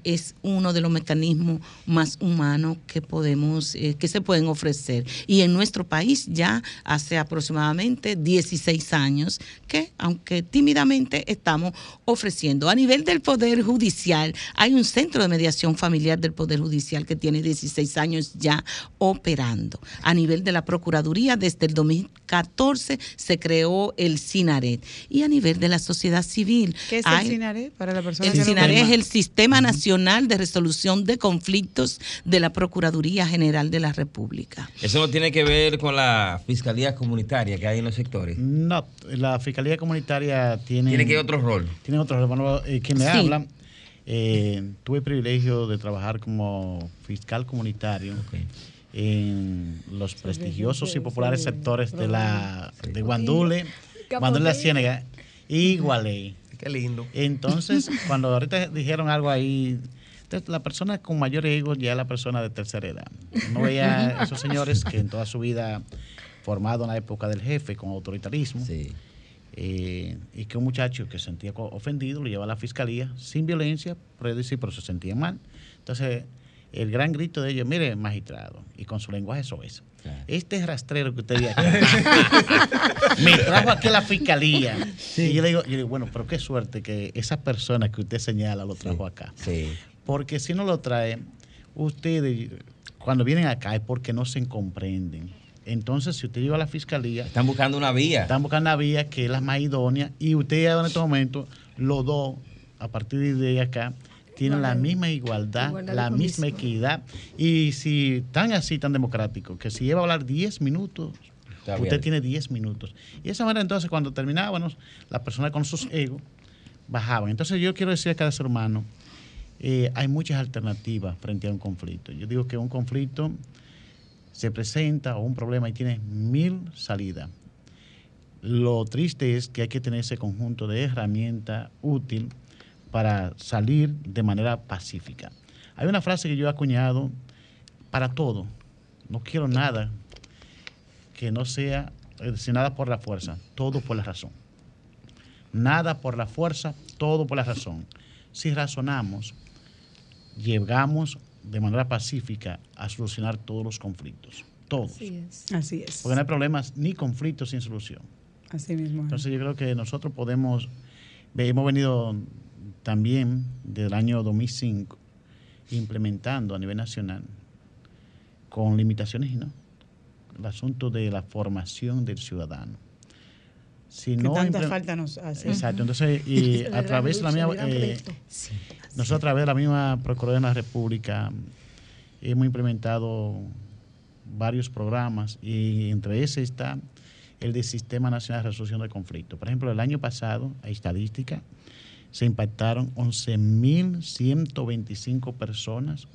es uno de los mecanismos más humanos que podemos, eh, que se pueden ofrecer. Y en nuestro país ya hace aproximadamente 16 años que, aunque tímidamente, estamos ofreciendo. A nivel del Poder Judicial, hay un centro de mediación familiar del Poder Judicial que tiene 16 años ya operando. A nivel de la Procuraduría, desde el 2014 se creó el CINARET. Y a nivel de la sociedad civil, ¿Qué es hay- el CINARE para la persona el que no CINARE es el Sistema Nacional de Resolución de Conflictos de la Procuraduría General de la República. Eso no tiene que ver con la fiscalía comunitaria que hay en los sectores. No, la Fiscalía Comunitaria tiene... Tiene que otro rol. Tiene otro rol. Bueno, eh, quien Sí. habla, eh, tuve el privilegio de trabajar como fiscal comunitario en los prestigiosos y populares sectores de la de Guandule, Guandule la Ciénaga y Gualey. Qué lindo. Entonces, cuando ahorita dijeron algo ahí, entonces, la persona con mayor ego ya es la persona de tercera edad. No veía esos señores que en toda su vida formado en la época del jefe con autoritarismo. Sí. eh, y que un muchacho que se sentía ofendido lo lleva a la fiscalía sin violencia, pero, decir, pero se sentía mal. Entonces, el gran grito de ellos, mire, magistrado, y con su lenguaje eso es. Claro. Este rastrero que usted ve aquí, me trajo aquí a la fiscalía. Y yo le digo, yo digo, bueno, pero qué suerte que esa persona que usted señala lo trajo acá. Sí. Porque si no lo trae, ustedes cuando vienen acá es porque no se comprenden. Entonces, si usted lleva a la fiscalía, Están buscando una vía. están buscando una vía que es la más idónea y usted en este momento, los dos, a partir de acá, tienen la misma igualdad, la misma equidad. Y si tan así, tan democrático, que si lleva a hablar 10 minutos, Está usted bien. tiene 10 minutos. Y de esa manera, entonces, cuando terminábamos, las personas con sus egos bajaban. Entonces, yo quiero decir a cada ser humano, eh, hay muchas alternativas frente a un conflicto. Yo digo que un conflicto se presenta un problema y tiene mil salidas. Lo triste es que hay que tener ese conjunto de herramientas útil para salir de manera pacífica. Hay una frase que yo he acuñado para todo. No quiero nada que no sea, es nada por la fuerza, todo por la razón. Nada por la fuerza, todo por la razón. Si razonamos, llegamos de manera pacífica a solucionar todos los conflictos. Todos. Así es. Así es. Porque no hay problemas ni conflictos sin solución. Así mismo. Entonces yo creo que nosotros podemos, hemos venido también del año 2005 implementando a nivel nacional con limitaciones y no el asunto de la formación del ciudadano. Si no tanta falta nos hace. Exacto, entonces y a través de la misma, eh, nosotros a través de la misma Procuraduría de la República hemos implementado varios programas y entre ese está el del Sistema Nacional de Resolución de Conflictos. Por ejemplo, el año pasado, a estadística, se impactaron 11.125 personas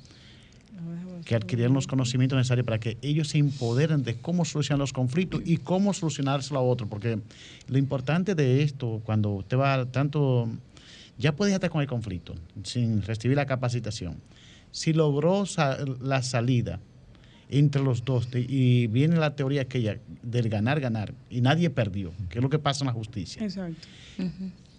que adquirieron los conocimientos necesarios para que ellos se empoderen de cómo solucionar los conflictos y cómo solucionárselo a otro. Porque lo importante de esto, cuando usted va tanto, ya puede estar con el conflicto sin recibir la capacitación. Si logró la salida, entre los dos y viene la teoría aquella del ganar, ganar y nadie perdió, que es lo que pasa en la justicia. Exacto.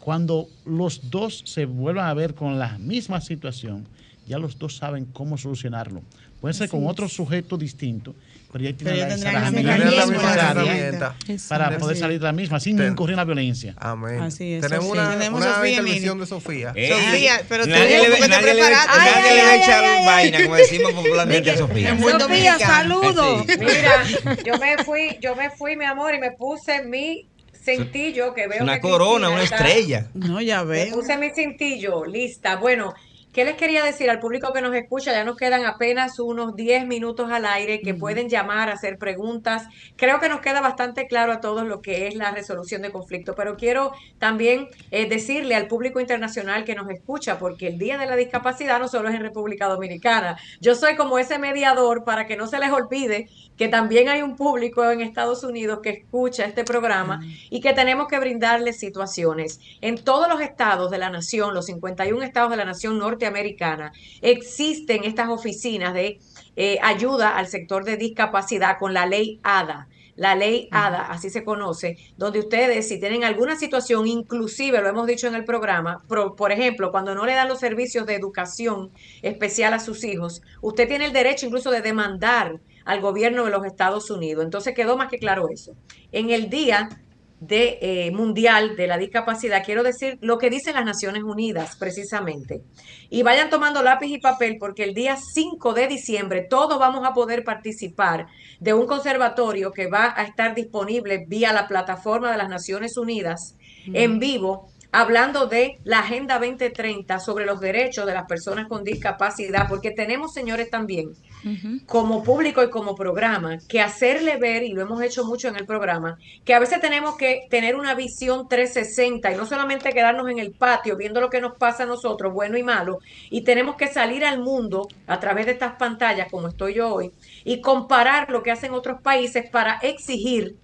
Cuando los dos se vuelvan a ver con la misma situación, ya los dos saben cómo solucionarlo. Puede ser con otro sujeto distinto, pero ya tienen la, misma herramienta para poder salir de la misma sin incurrir en la violencia. Amén. Así es, Tenemos una, una intervención de Sofía. Eh, Sofía, pero nadie tú le, nadie le, nadie le va a echar vaina, como decimos popularmente a Sofía. Sofía, saludos. Mira, yo me fui, yo me fui, mi amor, y me puse mi cintillo que veo. Una corona, una estrella. No, ya veo. Me puse mi cintillo, lista. Bueno, ¿Qué les quería decir al público que nos escucha? Ya nos quedan apenas unos 10 minutos al aire que pueden llamar, hacer preguntas. Creo que nos queda bastante claro a todos lo que es la resolución de conflicto, pero quiero también eh, decirle al público internacional que nos escucha, porque el Día de la Discapacidad no solo es en República Dominicana. Yo soy como ese mediador para que no se les olvide que también hay un público en Estados Unidos que escucha este programa y que tenemos que brindarles situaciones. En todos los estados de la nación, los 51 estados de la nación norte, americana, existen estas oficinas de eh, ayuda al sector de discapacidad con la ley ADA. La ley ADA, así se conoce, donde ustedes si tienen alguna situación, inclusive lo hemos dicho en el programa, por ejemplo, cuando no le dan los servicios de educación especial a sus hijos, usted tiene el derecho incluso de demandar al gobierno de los Estados Unidos. Entonces quedó más que claro eso. En el día de, eh, mundial de la discapacidad, quiero decir lo que dicen las Naciones Unidas precisamente. Y vayan tomando lápiz y papel porque el día 5 de diciembre todos vamos a poder participar de un conservatorio que va a estar disponible vía la plataforma de las Naciones Unidas en vivo hablando de la Agenda 2030 sobre los derechos de las personas con discapacidad, porque tenemos, señores, también, como público y como programa, que hacerle ver, y lo hemos hecho mucho en el programa, que a veces tenemos que tener una visión 360 y no solamente quedarnos en el patio viendo lo que nos pasa a nosotros, bueno y malo, y tenemos que salir al mundo a través de estas pantallas, como estoy yo hoy, y comparar lo que hacen otros países para exigir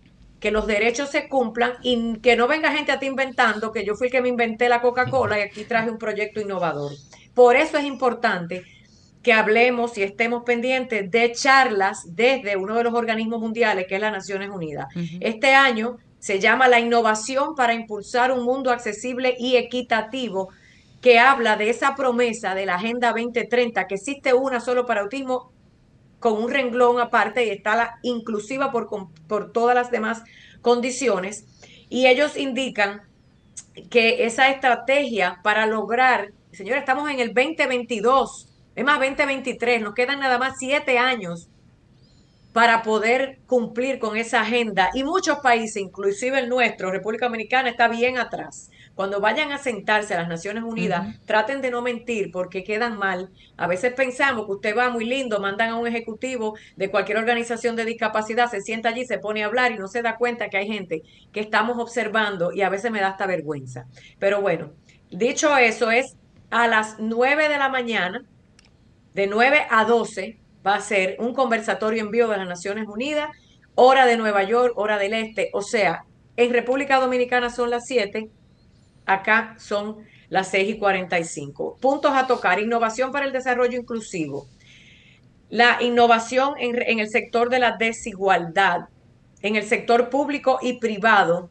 que los derechos se cumplan y que no venga gente a ti inventando que yo fui el que me inventé la Coca-Cola y aquí traje un proyecto innovador. Por eso es importante que hablemos y estemos pendientes de charlas desde uno de los organismos mundiales, que es las Naciones Unidas. Este año se llama La innovación para impulsar un mundo accesible y equitativo, que habla de esa promesa de la Agenda 2030, que existe una solo para autismo con un renglón aparte y está la inclusiva por, por todas las demás condiciones. Y ellos indican que esa estrategia para lograr, señores, estamos en el 2022, es más 2023, nos quedan nada más siete años para poder cumplir con esa agenda. Y muchos países, inclusive el nuestro, República Dominicana, está bien atrás. Cuando vayan a sentarse a las Naciones Unidas, traten de no mentir porque quedan mal. A veces pensamos que usted va muy lindo, mandan a un ejecutivo de cualquier organización de discapacidad, se sienta allí, se pone a hablar y no se da cuenta que hay gente que estamos observando y a veces me da hasta vergüenza. Pero bueno, dicho eso, es a las 9 de la mañana, de 9 a 12, va a ser un conversatorio en vivo de las Naciones Unidas, hora de Nueva York, hora del Este, o sea, en República Dominicana son las 7, acá son las 6 y 45. Puntos a tocar, innovación para el desarrollo inclusivo, la innovación en, el sector de la desigualdad, en el sector público y privado,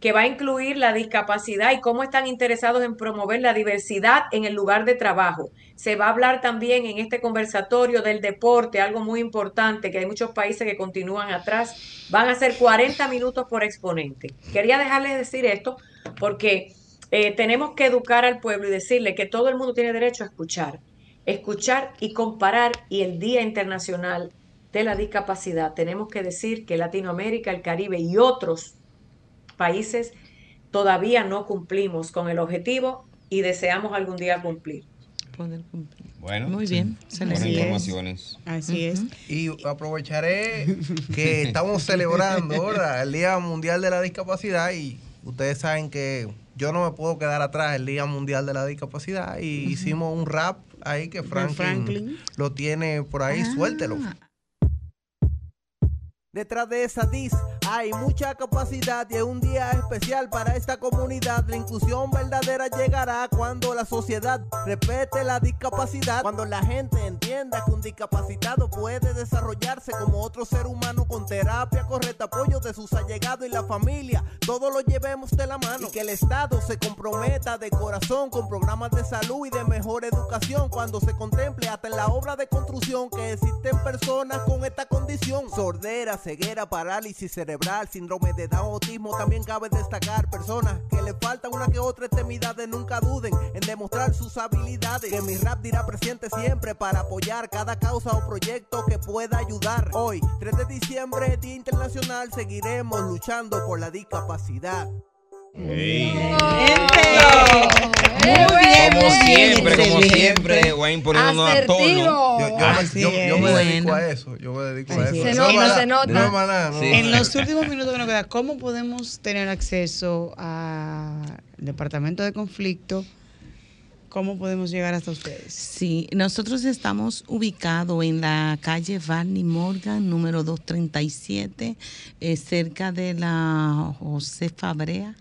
que va a incluir la discapacidad y cómo están interesados en promover la diversidad en el lugar de trabajo. Se va a hablar también en este conversatorio del deporte, algo muy importante, que hay muchos países que continúan atrás. Van a ser 40 minutos por exponente. Quería dejarles decir esto porque eh, tenemos que educar al pueblo y decirle que todo el mundo tiene derecho a escuchar. Escuchar y comparar y el Día Internacional de la Discapacidad. Tenemos que decir que Latinoamérica, el Caribe y otros países todavía no cumplimos con el objetivo y deseamos algún día cumplir. Bueno, muy bien. Buenas informaciones. Así es. Y aprovecharé que estamos celebrando ahora el Día Mundial de la Discapacidad y ustedes saben que yo no me puedo quedar atrás el Día Mundial de la Discapacidad y hicimos un rap ahí que Franklin, lo tiene por ahí, suéltelo. Detrás de esa dis hay mucha capacidad y es un día especial para esta comunidad. La inclusión verdadera llegará cuando la sociedad respete la discapacidad. Cuando la gente entienda que un discapacitado puede desarrollarse como otro ser humano con terapia correcta, apoyo de sus allegados y la familia. Todo lo llevemos de la mano y que el Estado se comprometa de corazón con programas de salud y de mejor educación. Cuando se contemple hasta en la obra de construcción que existen personas con esta condición. Sordera, ceguera, parálisis cerebral, síndrome de Down, autismo. También cabe destacar personas que le faltan una que otra extremidades. Nunca duden en demostrar sus habilidades. Que mi rap dirá presente siempre para apoyar cada causa o proyecto que pueda ayudar. Hoy, 3 de diciembre, Día Internacional, seguiremos luchando por la discapacidad. Como siempre, como siempre, Wayne poniéndonos a tono. Yo, yo, Así yo- yo me dedico a eso. Yo me dedico a eso. Se No se nota. No no. En los últimos minutos que nos queda, ¿cómo podemos tener acceso al departamento de conflicto? ¿Cómo podemos llegar hasta ustedes? Sí, nosotros estamos ubicados en la calle Barney Morgan, número 237, eh, cerca de la José Fabrea.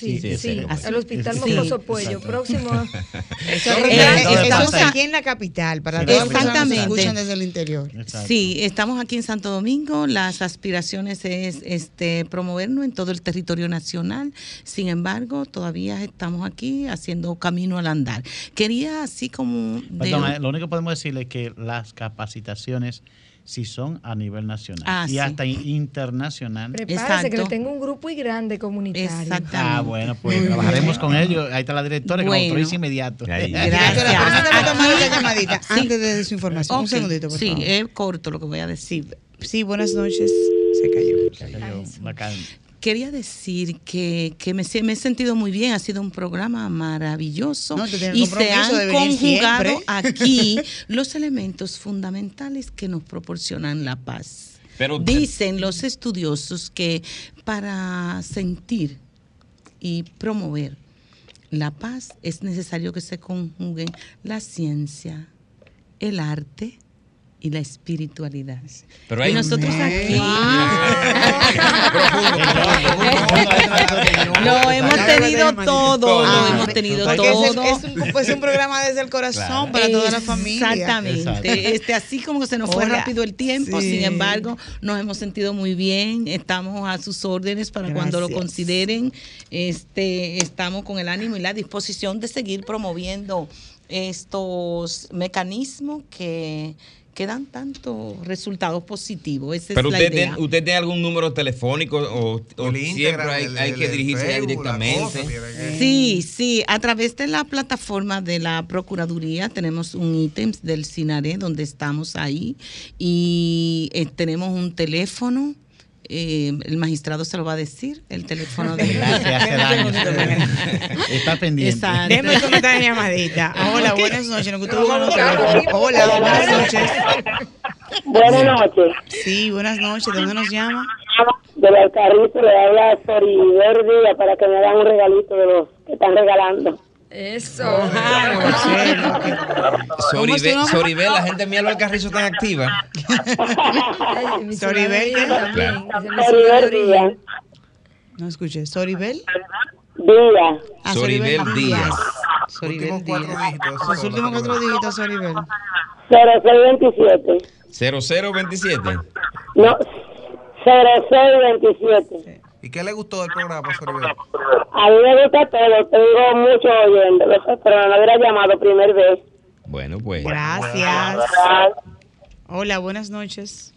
Sí, sí, sí, el Hospital Sí. Mocoso Puello, próximo. Eso, Eh, estamos aquí en la capital, para las personas que Exactamente. escuchan desde el interior. Sí, estamos aquí en Santo Domingo. Las aspiraciones es este promovernos en todo el territorio nacional. Sin embargo, todavía estamos aquí haciendo camino al andar. Quería así como de- Perdón, eh, lo único que podemos decirle es que las capacitaciones sí son a nivel nacional Ah, y sí. hasta internacional. Prepárese que le tengo un grupo y grande comunitario. Ah, bueno, pues trabajaremos con ellos. Ahí está la directora que Bueno. lo autoriza inmediato. Una llamadita Sí. antes de su información. Un segundito, por sí, favor. es corto lo que voy a decir. Sí, buenas noches. Se cayó. Se cayó. Quería decir que, que me, me he sentido muy bien, ha sido un programa maravilloso No, y se han conjugado siempre. aquí los elementos fundamentales que nos proporcionan la paz. Pero- Dicen los estudiosos que para sentir y promover la paz es necesario que se conjuguen la ciencia, el arte y la espiritualidad. Pero hay- y nosotros aquí lo hemos tenido todo, lo hemos tenido es todo. Es, un, pues, un programa desde el corazón para toda la familia. Exactamente. Este, así como que se nos fue Hola. rápido el tiempo, Sí. sin embargo, nos hemos sentido muy bien. Estamos a sus órdenes para cuando lo consideren. Este, estamos con el ánimo y la disposición de seguir promoviendo estos mecanismos que, que dan tantos resultados positivos. Esa Pero es la usted idea. tiene, usted tiene algún número telefónico o, siempre hay, el- hay el- que dirigirse directamente. cosa, Sí, sí, a través de la plataforma de la Procuraduría tenemos un ítem del CINARE donde estamos ahí y eh, tenemos un teléfono. Eh, el magistrado se lo va a decir, el teléfono de. Está pendiente. Exacto. Comentar la llamadita. Hola, buenas noches. Nos gustó el teléfono. Hola, buenas noches. Buenas noches. Sí, buenas noches. ¿De dónde nos llama? Del Alcarrito le habla para que me hagan un regalito de los que están regalando. Eso. Soribel, Soribel, la gente mía al carrizo tan activa. Soribel, ¿qué? Claro. Soribel Díaz. No escuché. Soribel. Díaz. Ah, Soribel Díaz. Soribel Últimos cuatro Díaz. dígitos. Sus últimos cuatro dígitos, Soribel. 0627. 0027. No, 0627. ¿Y qué le gustó del programa, Soribel? A mí me gusta todo, tengo mucho oyendo, pero no hubiera llamado primer vez. Bueno, pues. Gracias. Hola, buenas noches.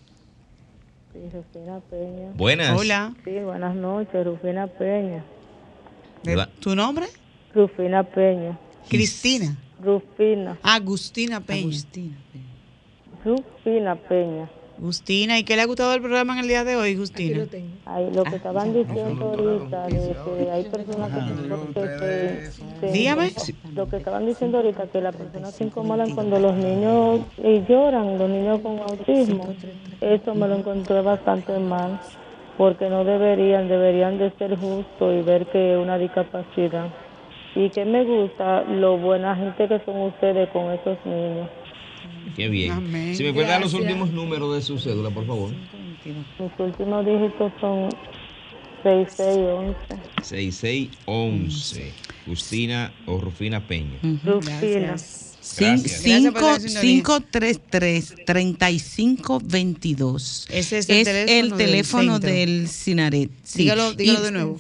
Sí, Rufina Peña. Buenas. Hola. Sí, buenas noches, Rufina Peña. ¿Tu nombre? Rufina Peña. Cristina. Rufina. Agustina Peña. Rufina Peña. Agustina, ¿y qué le ha gustado del programa en el día de hoy, Agustina? Ay, lo que estaban diciendo ahorita, de que hay personas que, que se- Dígame. Lo que estaban diciendo ahorita, que las personas se incomodan cuando los niños eh, lloran, los niños con autismo. Eso me lo encontré bastante mal, porque no deberían, deberían de ser justos y ver que es una discapacidad. Y que me gusta lo buena gente que son ustedes con esos niños. Qué bien. Amén. Si me puede dar los últimos números de su cédula, por favor. Mis últimos dígitos son 6611. 6611. Justina o Rufina Peña. Rufina. Por la sintonía. 533-3522. Ese es el teléfono del teléfono centro. del Cinaret. Sí. Dígalo- dígalo Y de nuevo.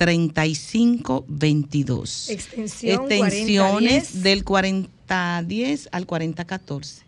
809-533-3522. Extensión Extensiones 4010. del 4010 al 4014.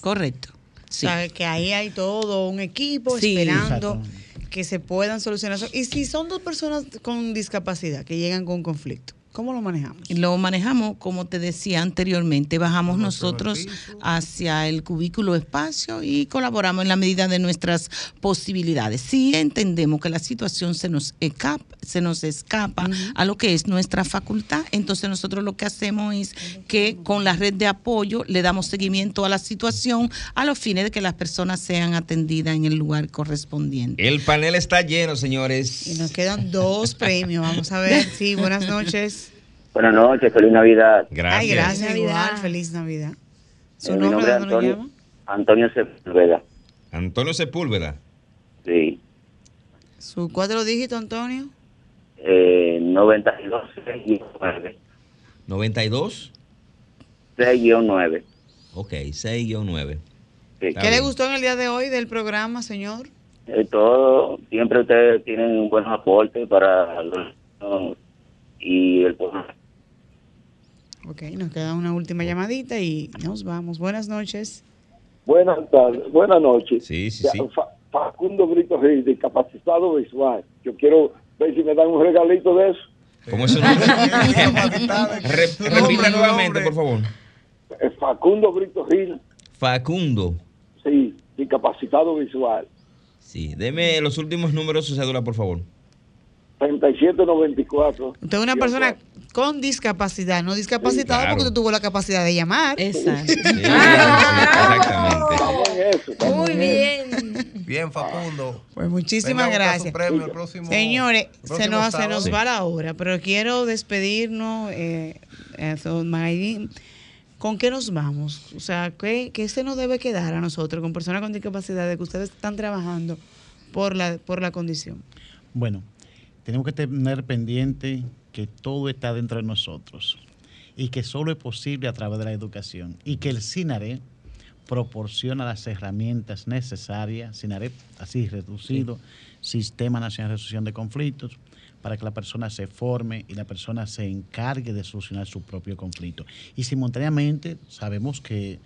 Correcto. Sí. O sea, que ahí hay todo un equipo Sí. esperando que se puedan solucionar eso. Y si son dos personas con discapacidad que llegan con un conflicto, ¿cómo lo manejamos? Lo manejamos, como te decía anteriormente, bajamos nosotros hacia el cubículo espacio y colaboramos en la medida de nuestras posibilidades. Si entendemos que la situación se nos escapa, se nos escapa a lo que es nuestra facultad, entonces nosotros lo que hacemos es que con la red de apoyo le damos seguimiento a la situación a los fines de que las personas sean atendidas en el lugar correspondiente. El panel está lleno, señores. Y nos quedan dos premios. Vamos a ver. Sí, buenas noches. Buenas noches, feliz Navidad. Gracias. Ay, gracias. Navidad. Igual, feliz Navidad. ¿Su Eh, mi nombre, nombre es dónde lo Antonio, llama? Antonio Sepúlveda. Antonio Sepúlveda. Sí. Su cuatro dígitos, Antonio. Eh, 92 6-9. 92. 6-9. Ok, 6-9. Sí. ¿Qué le gustó en el día de hoy del programa, señor? Eh, todo, siempre ustedes tienen buenos aportes para los y el pueblo. Ok, nos queda una última llamadita y nos vamos. Buenas noches. Buenas tardes, buenas noches. Sí, sí, sí. Fa- Facundo Brito Gil, discapacitado visual. Yo quiero ver si me dan un regalito de eso. ¿Cómo es su nombre? Re- repita nuevamente, por favor. Eh, Facundo Brito Gil, Facundo. sí, discapacitado visual. Sí, deme los últimos números de su cédula, por favor. 3794. Usted es una persona con discapacidad, no discapacitado claro. porque usted tuvo la capacidad de llamar. Exacto. Exactamente. Muy bien. Bien, Facundo. Pues muchísimas gracias. premio el próximo- Señores, el se nos, se nos Sí. va la hora, pero quiero despedirnos. Eh, eh, ¿Con qué nos vamos? O sea, ¿qué, qué se nos debe quedar a nosotros, con personas con discapacidad, de que ustedes están trabajando por la, por la condición? Bueno, tenemos que tener pendiente que todo está dentro de nosotros y que solo es posible a través de la educación y que el SINARE proporciona las herramientas necesarias, SINARE así reducido, Sistema Nacional de Resolución de Conflictos, para que la persona se forme y la persona se encargue de solucionar su propio conflicto. Y simultáneamente sabemos que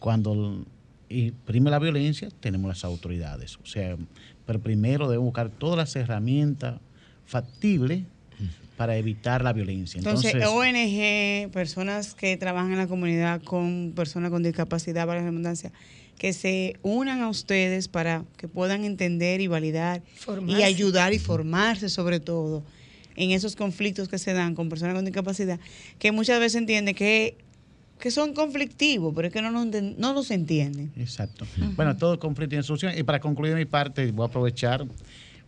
cuando imprime la violencia tenemos las autoridades. O sea, pero primero debemos buscar todas las herramientas factibles para evitar la violencia. Entonces, Entonces, ONG, personas que trabajan en la comunidad con personas con discapacidad, para la redundancia, que se unan a ustedes para que puedan entender y validar y ayudar y formarse sobre todo en esos conflictos que se dan con personas con discapacidad, que muchas veces entienden que, que son conflictivos, pero es que no los, enten- no los entienden. Exacto. Bueno, todo conflicto tiene solución. Y para concluir mi parte, voy a aprovechar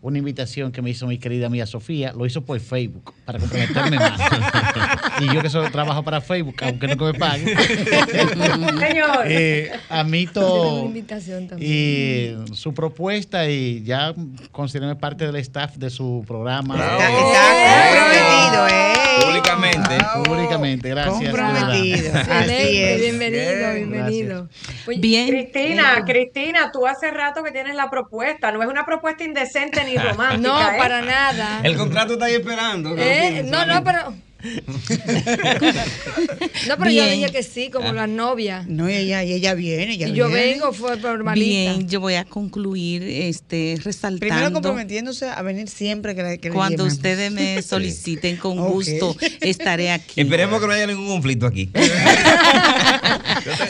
una invitación que me hizo mi querida mía Sofía, lo hizo por Facebook, para comprometerme más. y yo que solo trabajo para Facebook, aunque no me paguen. Señor. eh, amito invitación también. y su propuesta y ya considerarme parte del staff de su programa. comprometido, ¿eh? Públicamente. Públicamente, gracias. Comprometido. Así es. bienvenido, bienvenido. Bien. Cristina, Cristina, tú hace rato que tienes la propuesta. No es una propuesta indecente ni romántica. No, ¿eh? para nada. El contrato está ahí esperando. Eh, no, no, pero. No, pero yo dije que sí, como la novia. No, y ella, y ella viene, ella Y yo viene. vengo, fue normalita. Bien, yo voy a concluir este, resaltando. Primero comprometiéndose a venir siempre que, la, que le Cuando ustedes me soliciten, con gusto estaré aquí. Esperemos que no haya ningún conflicto aquí.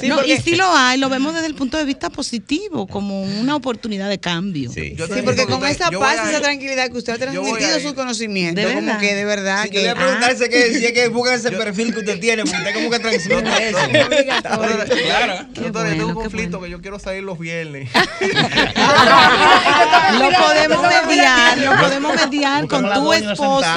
Sí, No, porque- y sí lo hay, lo vemos desde el punto de vista positivo, como una oportunidad de cambio. Sí. Yo Sí, te porque con esa paz y esa tranquilidad que usted ha transmitido conocimientos, ¿De como que de verdad Si que... quería preguntarse que, si es que buscan ese perfil que usted tiene, porque usted como que transmite eso. Doctora, Claro. Doctora, yo tengo un conflicto bueno. que yo quiero salir los viernes. Lo podemos mediar, lo podemos mediar con tu esposa.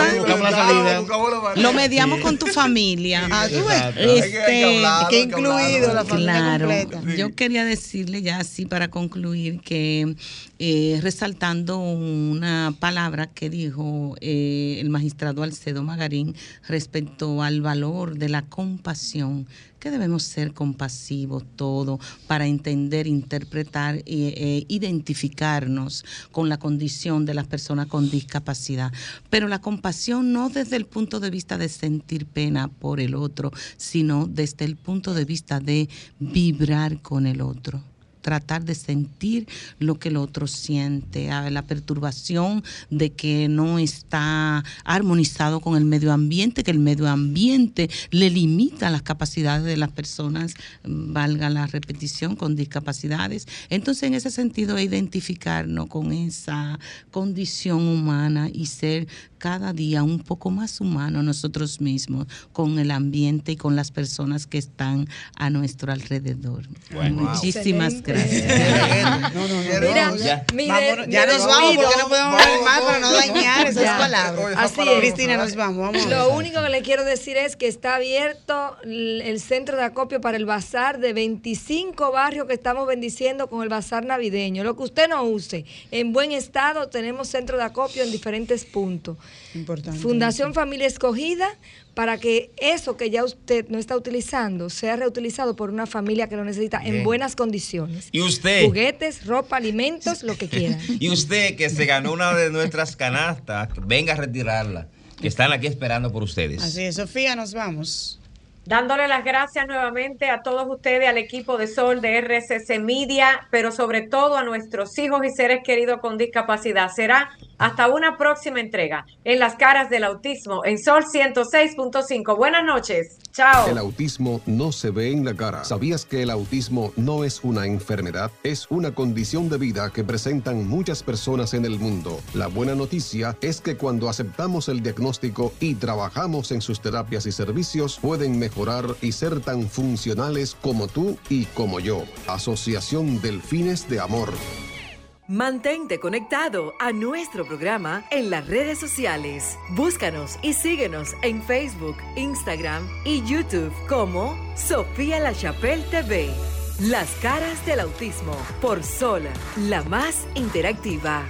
Lo mediamos con tu familia. Ah, que- Este, incluido la familia Claro, completa. yo quería decirle ya así para concluir que eh, resaltando una palabra que dijo eh, el magistrado Alcedo Magarín respecto al valor de la compasión, que debemos ser compasivos todos para entender, interpretar e e identificarnos con la condición de las personas con discapacidad. Pero la compasión no desde el punto de vista de sentir pena por el otro, sino desde el punto de vista de vibrar con el otro tratar de sentir lo que el otro siente, a la perturbación de que no está armonizado con el medio ambiente, que el medio ambiente le limita las capacidades de las personas, valga la repetición, con discapacidades. Entonces, en ese sentido, identificarnos con esa condición humana y ser cada día un poco más humano nosotros mismos, con el ambiente y con las personas que están a nuestro alrededor. Muchísimas Excelente. gracias. No, no, no. Mira, no, Ya. Vámonos, nos vamos porque no podemos hablar más para no dañar esas Ya. palabras. Así es. Cristina, nos vamos, vamos. Lo único que le quiero decir es que está abierto el centro de acopio para el bazar de 25 barrios que estamos bendiciendo con el bazar navideño. Lo que usted no use, en buen estado tenemos centro de acopio en diferentes puntos. Importante. Fundación Familia Escogida para que eso que ya usted no está utilizando sea reutilizado por una familia que lo necesita en buenas condiciones. Y usted, Juguetes, ropa, alimentos, lo que quiera. y usted que se ganó una de nuestras canastas, venga a retirarla, que están aquí esperando por ustedes. Así es, Sofía, nos vamos. Dándole las gracias nuevamente a todos ustedes, al equipo de Sol de RCC Media, pero sobre todo a nuestros hijos y seres queridos con discapacidad. Será hasta una próxima entrega en las caras del autismo en Sol 106.5. Buenas noches. Chao. El autismo no se ve en la cara. ¿Sabías que el autismo no es una enfermedad? Es una condición de vida que presentan muchas personas en el mundo. La buena noticia es que cuando aceptamos el diagnóstico y trabajamos en sus terapias y servicios, pueden mejorar y ser tan funcionales como tú y como yo. Asociación Delfines de Amor. Mantente conectado a nuestro programa en las redes sociales. Búscanos y síguenos en Facebook, Instagram y YouTube como Sofía La Chapelle TV. Las caras del autismo por Sol, la más interactiva.